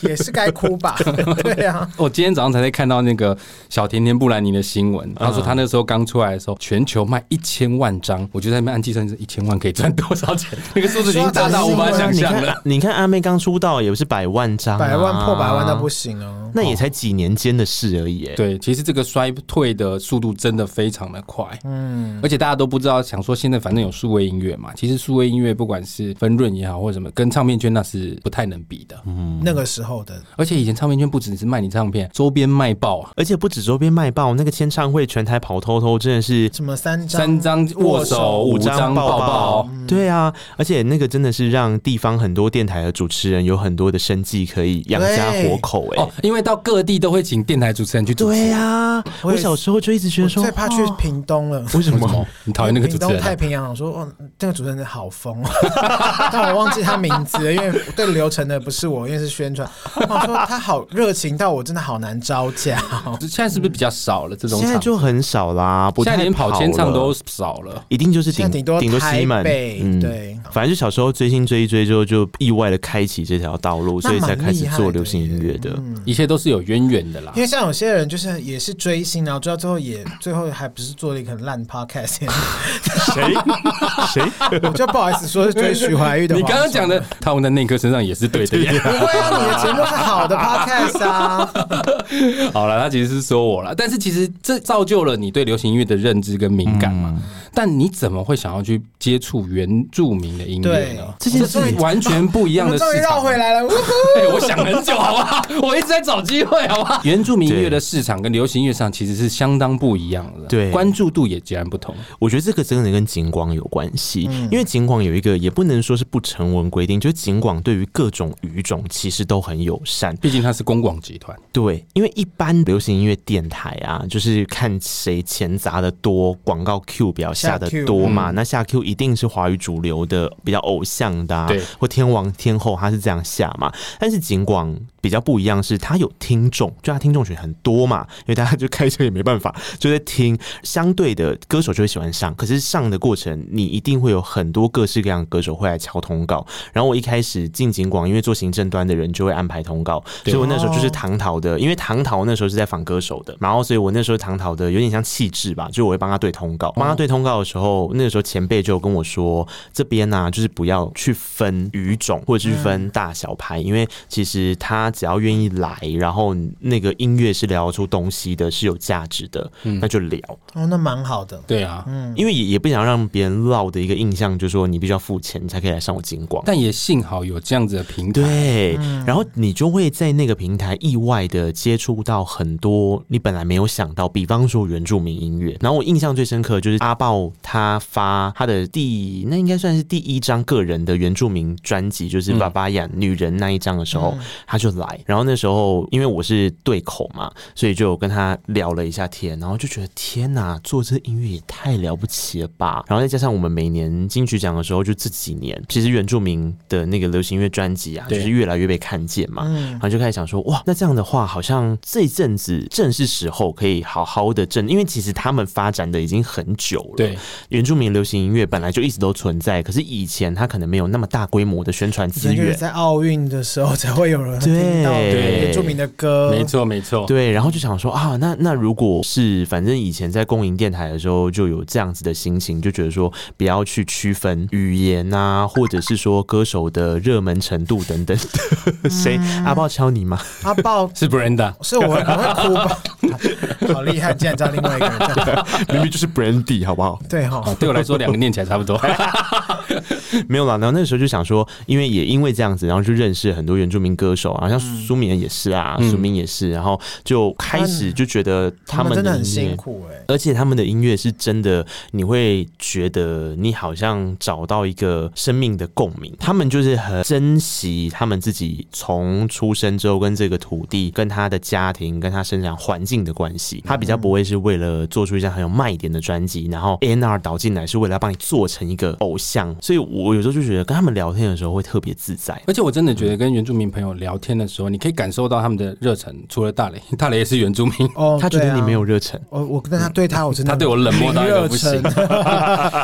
也是该哭吧？[LAUGHS] 对啊，我今天早上才在看到那个小甜甜布兰妮的新闻，他说他那时候刚出来的时候，全球卖一千万张，我就在那边按计算，一千万可以赚多少钱？那个数字已经大到无法想象了。你看阿妹刚出道也不是百万张，百万破百万那不行哦，那也才几年间的事而已。对，其实这个衰退的速度真的非常的快，嗯，而且大家都不知道，想说现在反正有数位音乐嘛，其实数位音乐不管是分润也好或者什么，跟唱片圈那是不太能比的。嗯，那个时候的，而且以前唱片圈不只是卖你唱片，周边卖爆啊！而且不止周边卖爆，那个签唱会全台跑偷偷，真的是什么三张三张握手，五张抱抱，对啊，而且那个真的是让地方很多电台的主持人有很多的生计可以养家活口哎、欸。哦，因为到各地都会请电台主持人去主持。对啊，我小时候就一直觉得说，最怕去屏东了。为什么？你讨厌那个主持人？太平洋，我说哦，这个主持人好疯，[LAUGHS] 但我忘记他名字了，因为对流程的不是我，因为是宣传。我说他好热情到我真的好难招架。现在是不是比较少了这种？现在就很少啦，不太连跑前唱都少了，一定就是顶多顶多西门。嗯，对，反正就小时候追星追一追之后，就意外的开启这条道路，所以才开始做流行音乐的。嗯，一切都是有渊源的啦。因为像有些人就是也是追星，然后追到最后也最后还不是做了一个很烂 podcast。[LAUGHS] [LAUGHS] 谁谁？我就不好意思说是追徐怀钰的。你刚刚讲的他们在那颗身上也是对的。不会啊，好的 podcast 啊。[LAUGHS] 好了，他其实是说我了，但是其实这造就了你对流行音乐的认知跟敏感嘛。嗯但你怎么会想要去接触原住民的音乐呢？这件事完全不一样的事。终于绕回来了，[LAUGHS] 哎，我想很久，好不好？我一直在找机会，好不好？[LAUGHS] 原住民音乐的市场跟流行音乐上其实是相当不一样的，对，关注度也截然不同。我觉得这个真的跟景广有关系，因为景广有一个也不能说是不成文规定，就是景广对于各种语种其实都很友善，毕竟它是公广集团。对，因为一般流行音乐电台啊，就是看谁钱砸的多，广告 Q 比较。下的多嘛？那下 Q 一定是华语主流的，比较偶像的，或天王天后，他是这样下嘛？但是尽管比较不一样，是他有听众，就他听众群很多嘛，因为大家就开车也没办法，就在听。相对的歌手就会喜欢上，可是上的过程，你一定会有很多各式各样的歌手会来敲通告。然后我一开始进景广，因为做行政端的人就会安排通告，所以我那时候就是唐桃的，因为唐桃那时候是在访歌手的，然后所以我那时候唐桃的有点像气质吧，就我会帮他对通告，帮他对通告。的时候，那个时候前辈就跟我说，这边呢、啊，就是不要去分语种或者是分大小牌，因为其实他只要愿意来，然后那个音乐是聊出东西的，是有价值的，那就聊。哦，那蛮好的。对啊，嗯，因为也也不想让别人落的一个印象，就是说你必须要付钱，你才可以来上我金广。但也幸好有这样子的平台，对，然后你就会在那个平台意外的接触到很多你本来没有想到，比方说原住民音乐。然后我印象最深刻就是阿豹。他发他的第那应该算是第一张个人的原住民专辑，就是《爸爸养女人》那一张的时候，嗯、他就来。然后那时候因为我是对口嘛，所以就跟他聊了一下天，然后就觉得天哪，做这音乐也太了不起了吧！然后再加上我们每年金曲奖的时候，就这几年，其实原住民的那个流行音乐专辑啊，就是越来越被看见嘛。然后就开始想说，哇，那这样的话，好像这阵子正是时候可以好好的正，因为其实他们发展的已经很久了。对。原住民流行音乐本来就一直都存在，可是以前他可能没有那么大规模的宣传资源，在奥运的时候才会有人听到原住民的歌，没错没错，对，然后就想说啊，那那如果是反正以前在公营电台的时候就有这样子的心情，就觉得说不要去区分语言啊，或者是说歌手的热门程度等等的。[LAUGHS] 谁、嗯、阿爆敲你吗？阿爆是 Brenda，是我我会哭吧？好厉害，竟然知道另外一个人，明明就是 Brandy，好不好？对哈、哦，对我来说两个念起来差不多。[LAUGHS] 没有啦，然后那时候就想说，因为也因为这样子，然后就认识很多原住民歌手啊，像苏敏也是啊，苏敏、嗯、也是，然后就开始就觉得他们，的他们真的很辛苦哎、欸，而且他们的音乐是真的，你会觉得你好像找到一个生命的共鸣。他们就是很珍惜他们自己从出生之后跟这个土地、跟他的家庭、跟他生长环境的关系。他比较不会是为了做出一张很有卖点的专辑，然后 N R 导进来是为了要帮你做成一个偶像，所以我。有时候就觉得跟他们聊天的时候会特别自在，而且我真的觉得跟原住民朋友聊天的时候，你可以感受到他们的热忱。除了大雷，[LAUGHS] 大雷也是原住民哦，[LAUGHS] 他觉得你没有热忱。我我跟他对他，我真的他对我冷漠到一个不行。[LAUGHS]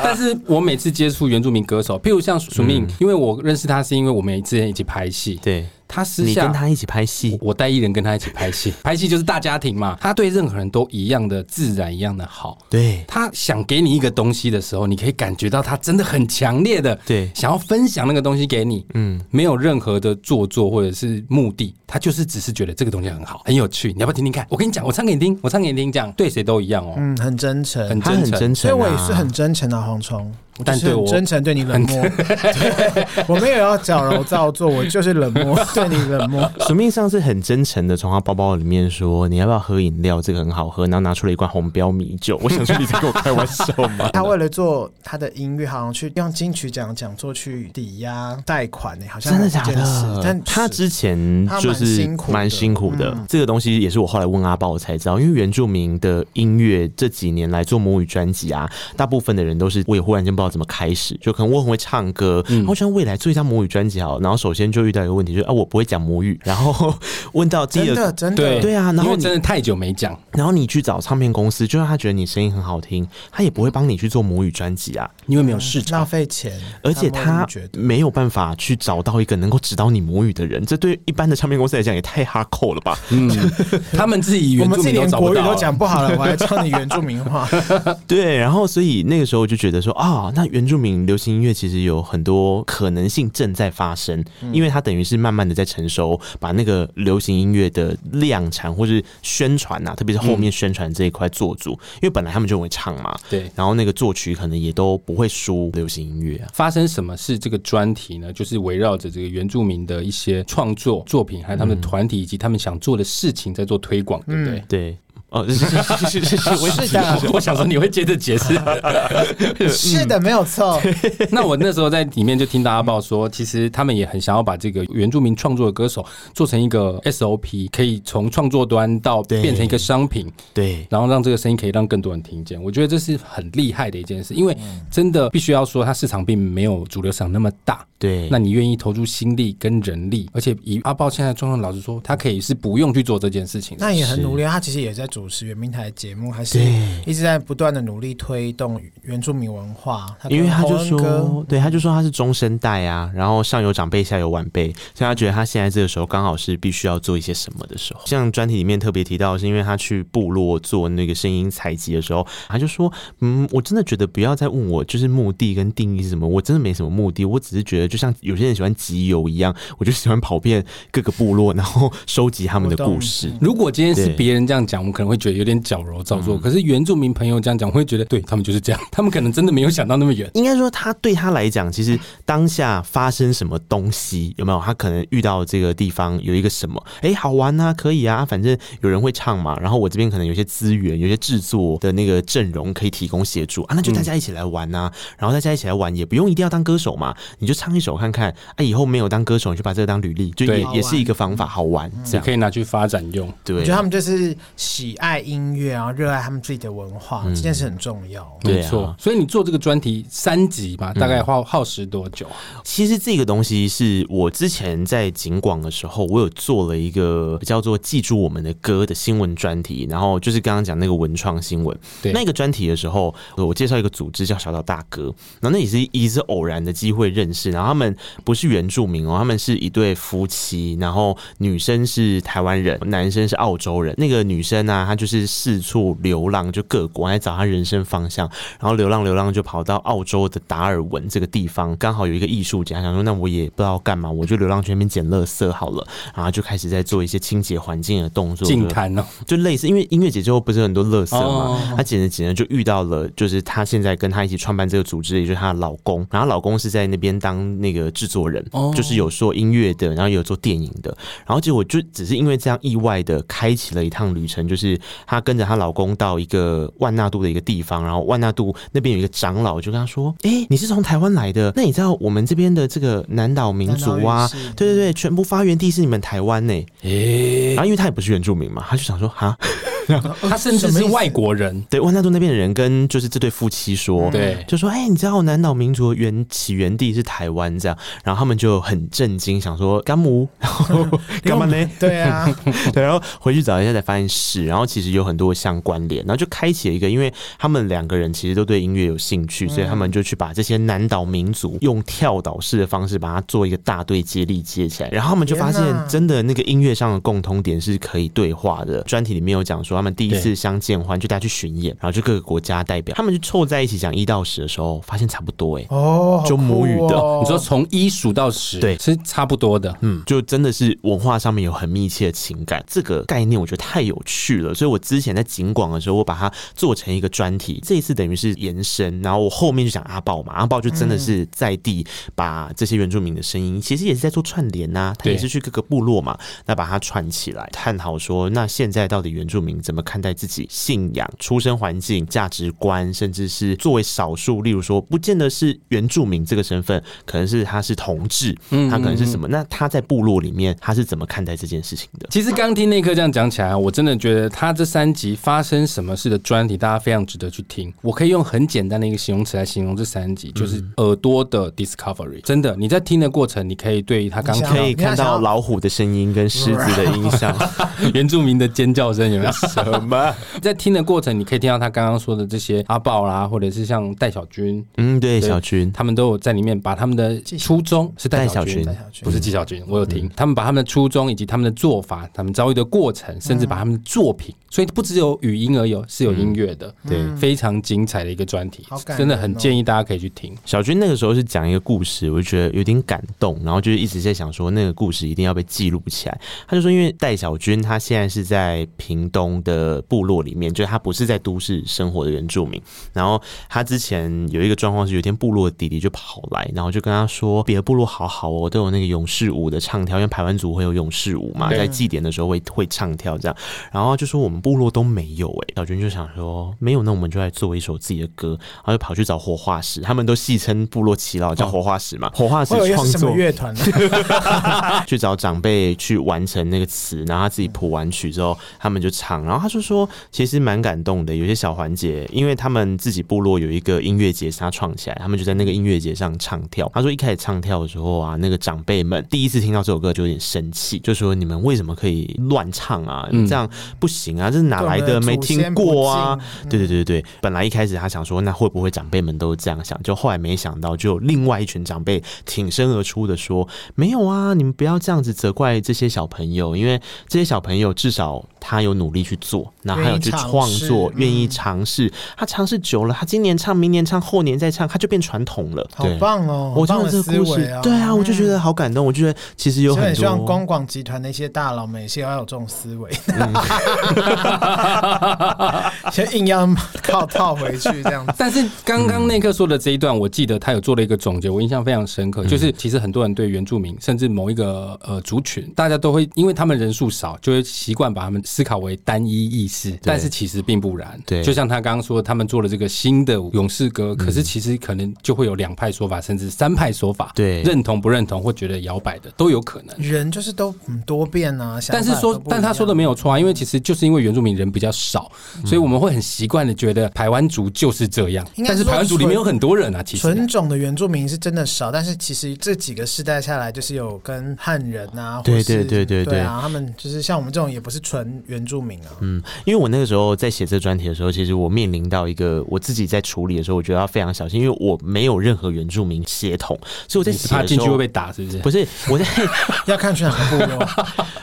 但是我每次接触原住民歌手，譬如像署名，因为我认识他是因为我们之前一起拍戏，对。他私下你跟他一起拍戏，我带艺人跟他一起拍戏，[LAUGHS] 拍戏就是大家庭嘛。他对任何人都一样的自然，一样的好。对，他想给你一个东西的时候，你可以感觉到他真的很强烈的，对，想要分享那个东西给你。嗯，没有任何的做作或者是目的，他就是只是觉得这个东西很好，很有趣。你要不要听听看？我跟你讲，我唱给你听，我唱给你听，这样对谁都一样哦。嗯，很真诚，很真诚，所以我也是很真诚的蝗虫。但对我真诚，对你冷漠。对，[LAUGHS] 我没有要矫揉造作，我就是冷漠，对你冷漠。署名上是很真诚的，从他包包里面说：“你要不要喝饮料？这个很好喝。”然后拿出了一罐红标米酒。[LAUGHS] 我想说，你在跟我开玩笑吗？他为了做他的音乐，好像去用金曲奖讲座去抵押贷款呢，好像真的假的？但他之前就是蛮辛苦的。这个东西也是我后来问阿豹我才知道，因为原住民的音乐这几年来做母语专辑啊，大部分的人都是我也忽然间道怎么开始，就可能我很会唱歌，嗯，我想未来做一张母语专辑好，然后首先就遇到一个问题，就是啊我不会讲母语，然后 [LAUGHS] 问到第二真的真的。对对啊，然后真的太久没讲，然后你去找唱片公司，就让他觉得你声音很好听，他也不会帮你去做母语专辑啊，因为没有市场，浪费钱，而且他没有办法去找到一个能够指导你母语的人，这对一般的唱片公司来讲也太 hardcore 了吧？嗯，[LAUGHS] 他们自己原住民都找不到，我们自己连国语都讲不好了，我还教你原住民话。[LAUGHS] 对，然后所以那个时候我就觉得说啊，那原住民流行音乐其实有很多可能性正在发生，因为它等于是慢慢的在成熟，把那个流行音乐的量产或是宣传呐，特别是后面宣传这一块做足，因为本来他们就会唱嘛，对，然后那个作曲可能也都不会输流行音乐啊。发生什么事？这个专题呢，就是围绕着这个原住民的一些创作作品，还有他们的团体以及他们想做的事情在做推广，对不对？嗯、对。哦，是是是是是，我是的，我想说你会接着解释，[LAUGHS] 是的，没有错。[LAUGHS] 那我那时候在里面就听到阿豹说，其实他们也很想要把这个原住民创作的歌手做成一个 SOP，可以从创作端到变成一个商品，对，然后让这个声音可以让更多人听见。我觉得这是很厉害的一件事，因为真的必须要说，它市场并没有主流市场那么大。对，那你愿意投入心力跟人力，而且以阿豹现在状况，老实说，他可以是不用去做这件事情。那也很努力，他其实也在主持圆明台节目，还是一直在不断的努力推动原住民文化。因为他就说，对，他就说他是中生代啊，然后上有长辈，下有晚辈，所以他觉得他现在这个时候刚好是必须要做一些什么的时候。像专题里面特别提到，是因为他去部落做那个声音采集的时候，他就说，嗯，我真的觉得不要再问我就是目的跟定义是什么，我真的没什么目的，我只是觉得。就像有些人喜欢集邮一样，我就喜欢跑遍各个部落，然后收集他们的故事。如果今天是别人这样讲，我们可能会觉得有点矫揉造作。可是原住民朋友这样讲，我会觉得对他们就是这样。[LAUGHS] 他们可能真的没有想到那么远。应该说，他对他来讲，其实当下发生什么东西有没有？他可能遇到这个地方有一个什么，哎，好玩啊，可以啊，反正有人会唱嘛。然后我这边可能有些资源，有些制作的那个阵容可以提供协助啊，那就大家一起来玩啊。然后大家一起来玩，也不用一定要当歌手嘛，你就唱一。首看看啊，以后没有当歌手，你就把这个当履历，就也也是一个方法，好玩，这样可以拿去发展用。对，我觉得他们就是喜爱音乐，然后热爱他们自己的文化，这件事很重要。没错，所以你做这个专题三集吧，大概耗耗时多久？其实这个东西是我之前在景广的时候，我有做了一个叫做“记住我们的歌”的新闻专题，然后就是刚刚讲那个文创新闻。对，那个专题的时候，我介绍一个组织叫小岛大哥，然后那也是一次偶然的机会认识，然后。他们不是原住民哦，他们是一对夫妻，然后女生是台湾人，男生是澳洲人。那个女生呢、啊，她就是四处流浪，就各国来找他人生方向。然后流浪流浪就跑到澳洲的达尔文这个地方，刚好有一个艺术家想说，那我也不知道干嘛，我就流浪去那边捡垃圾好了。然后就开始在做一些清洁环境的动作，净滩哦，就类似，因为音乐节之后不是很多垃圾嘛，他捡着捡着就遇到了，就是他现在跟他一起创办这个组织，也就是她的老公。然后老公是在那边当。那个制作人就是有做音乐的，然后也有做电影的，然后结果就只是因为这样意外的开启了一趟旅程，就是她跟着她老公到一个万纳度的一个地方，然后万纳度那边有一个长老就跟她说：“哎，你是从台湾来的？那你知道我们这边的这个南岛民族啊？对对对，全部发源地是你们台湾呢。”哎，然后因为她也不是原住民嘛，她就想说哈。[LAUGHS] 他甚至是外国人，对万纳度那边的人跟就是这对夫妻说，对，就说哎、欸，你知道南岛民族原起源地是台湾这样，然后他们就很震惊，想说干母，然 [LAUGHS] 后干嘛呢？[LAUGHS] 对啊，对，然后回去找一下才发现是，然后其实有很多相关联，然后就开启了一个，因为他们两个人其实都对音乐有兴趣，所以他们就去把这些南岛民族用跳岛式的方式把它做一个大队接力接起来，然后他们就发现真的那个音乐上的共通点是可以对话的。专题里面有讲说。说他们第一次相见欢，就大家去巡演，然后就各个国家代表，他们就凑在一起讲一到十的时候，发现差不多哎、欸，哦，就母语的，你说从一数到十，对，是差不多的，嗯，就真的是文化上面有很密切的情感，这个概念我觉得太有趣了，所以我之前在景广的时候，我把它做成一个专题，这一次等于是延伸，然后我后面就讲阿豹嘛，阿豹就真的是在地把这些原住民的声音，其实也是在做串联呐、啊，他也是去各个部落嘛，那把它串起来，探讨说，那现在到底原住民怎么看待自己信仰、出生环境、价值观，甚至是作为少数，例如说，不见得是原住民这个身份，可能是他是同志，他可能是什么？那他在部落里面，他是怎么看待这件事情的？其实刚听那克这样讲起来，我真的觉得他这三集发生什么事的专题，大家非常值得去听。我可以用很简单的一个形容词来形容这三集，就是耳朵的 discovery。真的，你在听的过程，你可以对他刚可以看到老虎的声音跟狮子的音响，原住民的尖叫声有没有？什么？[LAUGHS] 在听的过程，你可以听到他刚刚说的这些阿豹啦，或者是像戴小军，嗯，对，小军，他们都有在里面把他们的初衷是戴小军，不是纪晓军，我有听，他们把他们的初衷以及他们的做法，他们遭遇的过程，甚至把他们的作品，所以不只有语音而已，是有音乐的，对，非常精彩的一个专题，真的很建议大家可以去听。小军那个时候是讲一个故事，我就觉得有点感动，然后就是一直在想说那个故事一定要被记录起来。他就说，因为戴小军他现在是在屏东的部落里面，就是他不是在都市生活的原住民。然后他之前有一个状况是，有一天部落的弟弟就跑来，然后就跟他说，别的部落好好哦，都有那个勇士舞的唱跳，因为排湾族会有勇士舞嘛，在祭典的时候会会唱跳这样。然后就说我们部落都没有哎，小军就想说没有，那我们就来做一首自己的歌，然后就跑去找活化石，他们都戏称部落耆老叫活化石嘛，活化石创作。乐团，[LAUGHS] [LAUGHS] 去找长辈去完成那个词，然后他自己谱完曲之后，他们就唱，然后他就说其实蛮感动的，有些小环节，因为他们自己部落有一个音乐节是他创起来，他们就在那个音乐节上唱跳。他说一开始唱跳的时候啊，那个长辈们第一次听到这首歌就有点生气，就说你们为什么可以乱唱啊？这样不行啊，这是哪来的？没听过啊？对对对对，本来一开始他想说那会不会长辈们都这样想，就后来没想到就有另外一群长辈挺身而出的说没有啊，你们不要这样子责怪这些小朋友，因为这些小朋友至少他有努力去做，那还有去创作，愿意尝试，他尝试久了，他今年唱，明年唱，后年再唱，他就变传统了。好棒哦！我听了这个故事，对啊，我就觉得好感动。我觉得其实有很多，希望光广集团那些大佬们也要有这种思维，[LAUGHS] 先硬要靠套回去这样子。但是刚刚那克说的这一段，我记得他有做了一个总结，我印象非常深刻，就是其实很多人对原住民，甚至某一个呃族群，大家都会因为他们人数少，就会习惯把他们思考为单一意识，但是其实并不然。对，就像他刚刚说，他们做了这个新的勇士歌，可是其实可能就会有两派说法，甚至三派说法。对，认同不认同或觉得摇摆的都有可能。人就是都很多变啊，但是说，但他说的没有错啊，因为其实就是因为原住民人比较少，所以我们会很习惯的觉得台湾族就是这样。但是台湾族里面有很多人啊，其实纯种的原住民是真的少，但是其实这几个世代下来，就是有跟汉人啊，对对对对对啊，他们就是像我们这种也不是纯原住民啊。嗯，因为我那个时候在写这专题的时候，其实我面临到一个我自己在处理的时候，我觉得要非常小心，因为我没有任何原住民血统，所以我在写的时候怕进去会被打，是不是？不是，我在 [LAUGHS] [LAUGHS] 要看去哪个部落。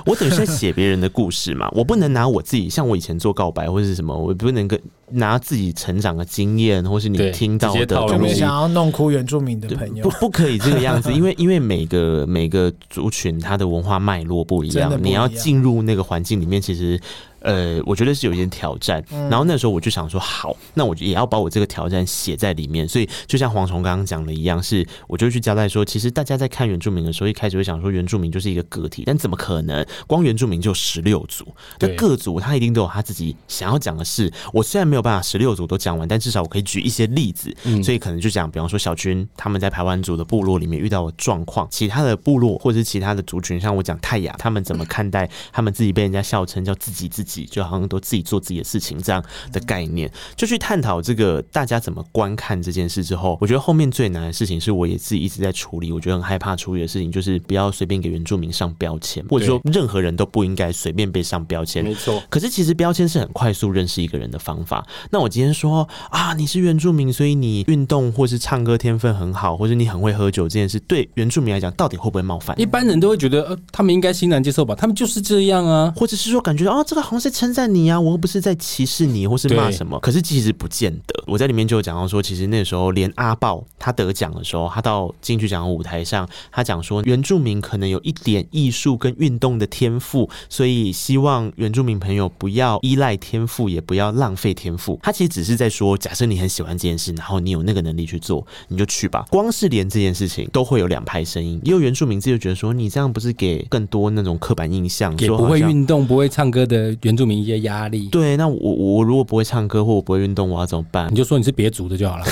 我等于在写别人的故事嘛，我不能拿我自己，像我以前做告白或者是什么，我不能跟。拿自己成长的经验，或是你听到的东西，想要弄哭原住民的朋友，不不可以这个样子，因 [LAUGHS] 为因为每个每个族群它的文化脉络不一样，一样你要进入那个环境里面，其实。呃，我觉得是有一点挑战，然后那时候我就想说，好，那我就也要把我这个挑战写在里面。所以就像黄虫刚刚讲的一样，是我就去交代说，其实大家在看原住民的时候，一开始会想说原住民就是一个个体，但怎么可能？光原住民就十六族，那各族他一定都有他自己想要讲的事。我虽然没有办法十六组都讲完，但至少我可以举一些例子。所以可能就讲，比方说小军他们在排湾族的部落里面遇到的状况，其他的部落或者是其他的族群，像我讲泰雅，他们怎么看待他们自己被人家笑称叫自己自己。就好像都自己做自己的事情这样的概念，就去探讨这个大家怎么观看这件事之后，我觉得后面最难的事情是我也自己一直在处理，我觉得很害怕处理的事情就是不要随便给原住民上标签，或者说任何人都不应该随便被上标签。没错。可是其实标签是很快速认识一个人的方法。那我今天说啊，你是原住民，所以你运动或是唱歌天分很好，或者你很会喝酒这件事，对原住民来讲到底会不会冒犯？一般人都会觉得呃，他们应该欣然接受吧，他们就是这样啊，或者是说感觉啊，这个好像在称赞你啊，我又不是在歧视你或是骂什么。可是其实不见得。我在里面就有讲到说，其实那时候连阿豹他得奖的时候，他到金曲奖舞台上，他讲说原住民可能有一点艺术跟运动的天赋，所以希望原住民朋友不要依赖天赋，也不要浪费天赋。他其实只是在说，假设你很喜欢这件事，然后你有那个能力去做，你就去吧。光是连这件事情都会有两派声音，也有原住民自己就觉得说，你这样不是给更多那种刻板印象，给不会运动、不会唱歌的原住民一些压力。对，那我我如果不会唱歌或我不会运动，我要怎么办？你就说你是别族的就好了。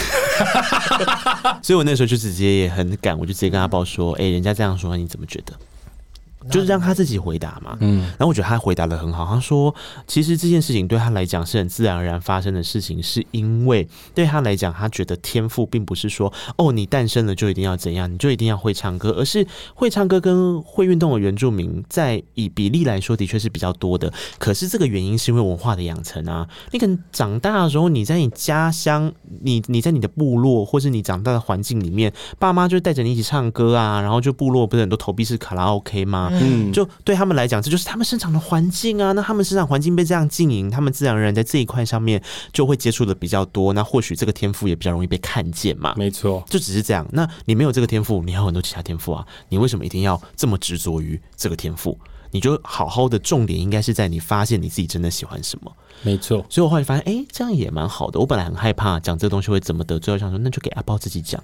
[LAUGHS] 所以我那时候就直接也很敢，我就直接跟阿爆说：“哎、欸，人家这样说，你怎么觉得？”就是让他自己回答嘛，嗯，然后我觉得他回答的很好。他说，其实这件事情对他来讲是很自然而然发生的事情，是因为对他来讲，他觉得天赋并不是说哦，你诞生了就一定要怎样，你就一定要会唱歌，而是会唱歌跟会运动的原住民，在以比例来说，的确是比较多的。可是这个原因是因为文化的养成啊，你可能长大的时候，你在你家乡，你你在你的部落，或是你长大的环境里面，爸妈就带着你一起唱歌啊，然后就部落不是很多投币式卡拉 OK 吗？嗯，就对他们来讲，这就是他们生长的环境啊。那他们生长环境被这样经营，他们自然而然在这一块上面就会接触的比较多。那或许这个天赋也比较容易被看见嘛。没错，就只是这样。那你没有这个天赋，你还有很多其他天赋啊。你为什么一定要这么执着于这个天赋？你就好好的重点应该是在你发现你自己真的喜欢什么。没错。所以我后来发现，哎、欸，这样也蛮好的。我本来很害怕讲这个东西会怎么得罪，我想说那就给阿豹自己讲。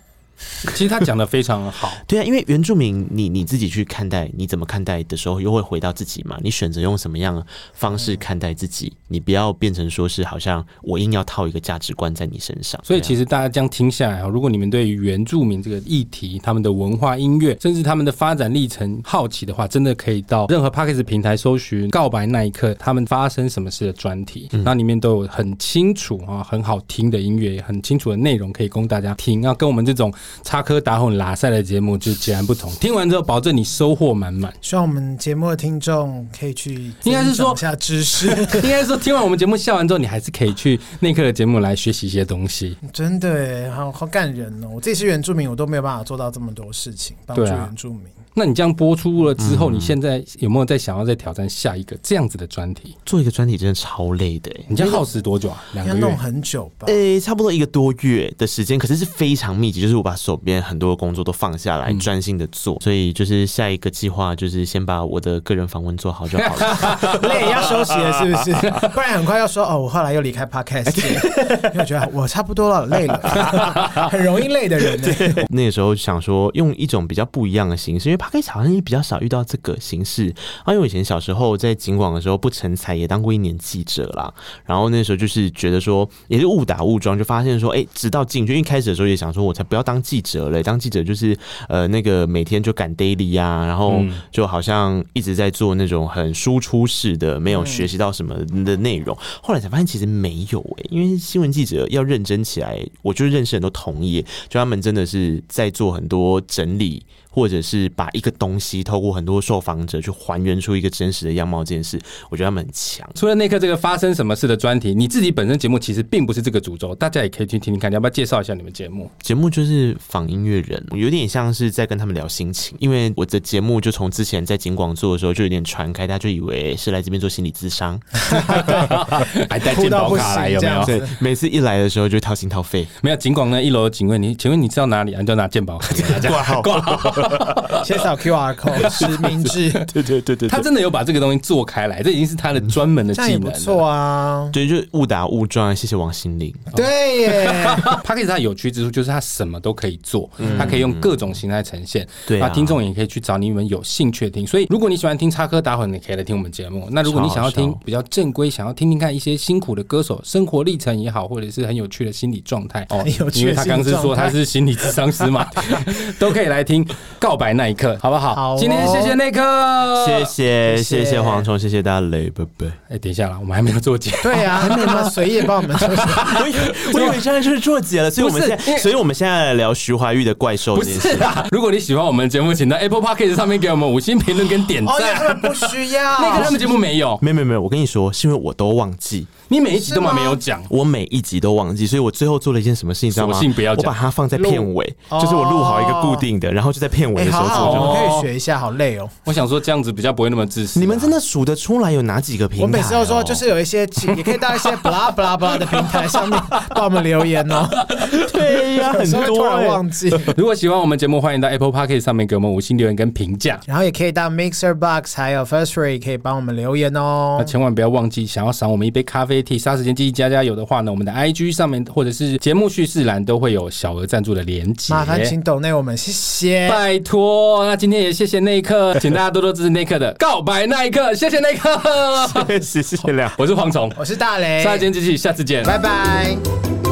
[LAUGHS] 其实他讲的非常好，[LAUGHS] 对啊，因为原住民，你你自己去看待，你怎么看待的时候，又会回到自己嘛。你选择用什么样的方式看待自己，你不要变成说是好像我硬要套一个价值观在你身上。所以其实大家这样听下来啊，如果你们对于原住民这个议题、他们的文化、音乐，甚至他们的发展历程好奇的话，真的可以到任何 Podcast 平台搜寻《告白那一刻》，他们发生什么事的专题，那里面都有很清楚啊、很好听的音乐，很清楚的内容可以供大家听。要跟我们这种。插科打诨拉塞的节目就截然不同，听完之后保证你收获满满。希望我们节目的听众可以去，应该是说下知识，[LAUGHS] 应该说听完我们节目笑完之后，你还是可以去内克的节目来学习一些东西。真的，好好感人哦！我自己是原住民，我都没有办法做到这么多事情，帮助原住民。那你这样播出了之后，你现在有没有在想要再挑战下一个这样子的专题？做一个专题真的超累的，你这样耗时多久啊？两个月？弄很久吧？诶，差不多一个多月的时间，可是是非常密集，就是我把手边很多工作都放下来，专心的做。所以就是下一个计划，就是先把我的个人访问做好就好了。[LAUGHS] 累要休息了，是不是？[LAUGHS] 不然很快要说哦，我后来又离开 Podcast，因为我觉得我差不多了，累了，[LAUGHS] 很容易累的人。那个时候想说用一种比较不一样的形式，因为 Podcast 好像也比较。少遇到这个形式啊，因为以前小时候在警广的时候不成才，也当过一年记者啦。然后那时候就是觉得说，也是误打误撞，就发现说，哎、直到进去，一开始的时候也想说，我才不要当记者嘞，当记者就是呃那个每天就赶 daily 啊，然后就好像一直在做那种很输出式的，没有学习到什么的内容。后来才发现其实没有哎、因为新闻记者要认真起来，我就认识很多同业，就他们真的是在做很多整理。或者是把一个东西透过很多受访者去还原出一个真实的样貌这件事，我觉得他们很强。除了那刻这个发生什么事的专题，你自己本身节目其实并不是这个主轴，大家也可以去听听看。你要不要介绍一下你们节目？节目就是访音乐人，有点像是在跟他们聊心情。因为我的节目就从之前在景广做的时候就有点传开，大家就以为是来这边做心理咨商，[LAUGHS] 还带健保卡来有没有？对，每次一来的时候就掏心掏肺。没有景广呢，一楼的警卫，你请问你知道哪里？你就拿健保卡挂号挂号。[LAUGHS] [LAUGHS] 先扫 QR code [LAUGHS] 实名制，对对对对，他真的有把这个东西做开来，这已经是他的专门的技能错啊，对，就误打误撞，谢谢王心凌。对耶，他可以他有趣之处就是他什么都可以做，他可以用各种形态呈现。对，那听众也可以去找你们有兴趣的听。所以如果你喜欢听插科打诨，你可以来听我们节目。那如果你想要听比较正规，想要听听看一些辛苦的歌手生活历程也好，或者是很有趣的心理状态哦，[LAUGHS] 因为他刚是说他是心理智商师嘛，都可以来听告白那一刻，好不好？好，今天谢谢那刻，谢谢谢谢蝗虫，谢谢大家雷拜拜。哎，等一下啦，我们还没有做结。[LAUGHS] 对呀，还没有吗？随意帮我们做。[LAUGHS] 我以为我以为现在就是做结了，所以我们现在，所以我们现在来聊徐怀钰的怪兽。不是啊，如果你喜欢我们节目，请到 Apple Podcast 上面给我们五星评论跟点赞。[LAUGHS] 不需要，那个他们节目没有，没有没有没有。我跟你说，是因为我都忘记。你每一集都嘛没有讲，我每一集都忘记，所以我最后做了一件什么事情，知道吗？我把它放在片尾，就是我录好一个固定的，然后就在片片尾的时候做，我们可以学一下，好累哦。我想说这样子比较不会那么自私。你们真的数得出来有哪几个平台？我每次都说，就是有一些，也可以到一些 blah blah blah 的平台上面帮我们留言哦。[LAUGHS] 对呀，很多。突然忘记。如果喜欢我们节目，欢迎到 Apple Podcast 上面给我们五星留言跟评价，然后也可以到 Mixer Box 还有 First Rate，可以帮我们留言哦。那千万不要忘记，想要赏我们一杯咖啡，替杀时间机器加加油的话呢，我们的 IG 上面或者是节目叙事栏都会有小额赞助的连结。麻烦请抖内我们，谢谢，拜托。那今天也谢谢内克，请大家多多支持内克的告白那一刻，谢谢内克，[LAUGHS] 谢谢谢谢亮，我是蝗虫，我是大雷，杀时间机器，下次见，拜拜。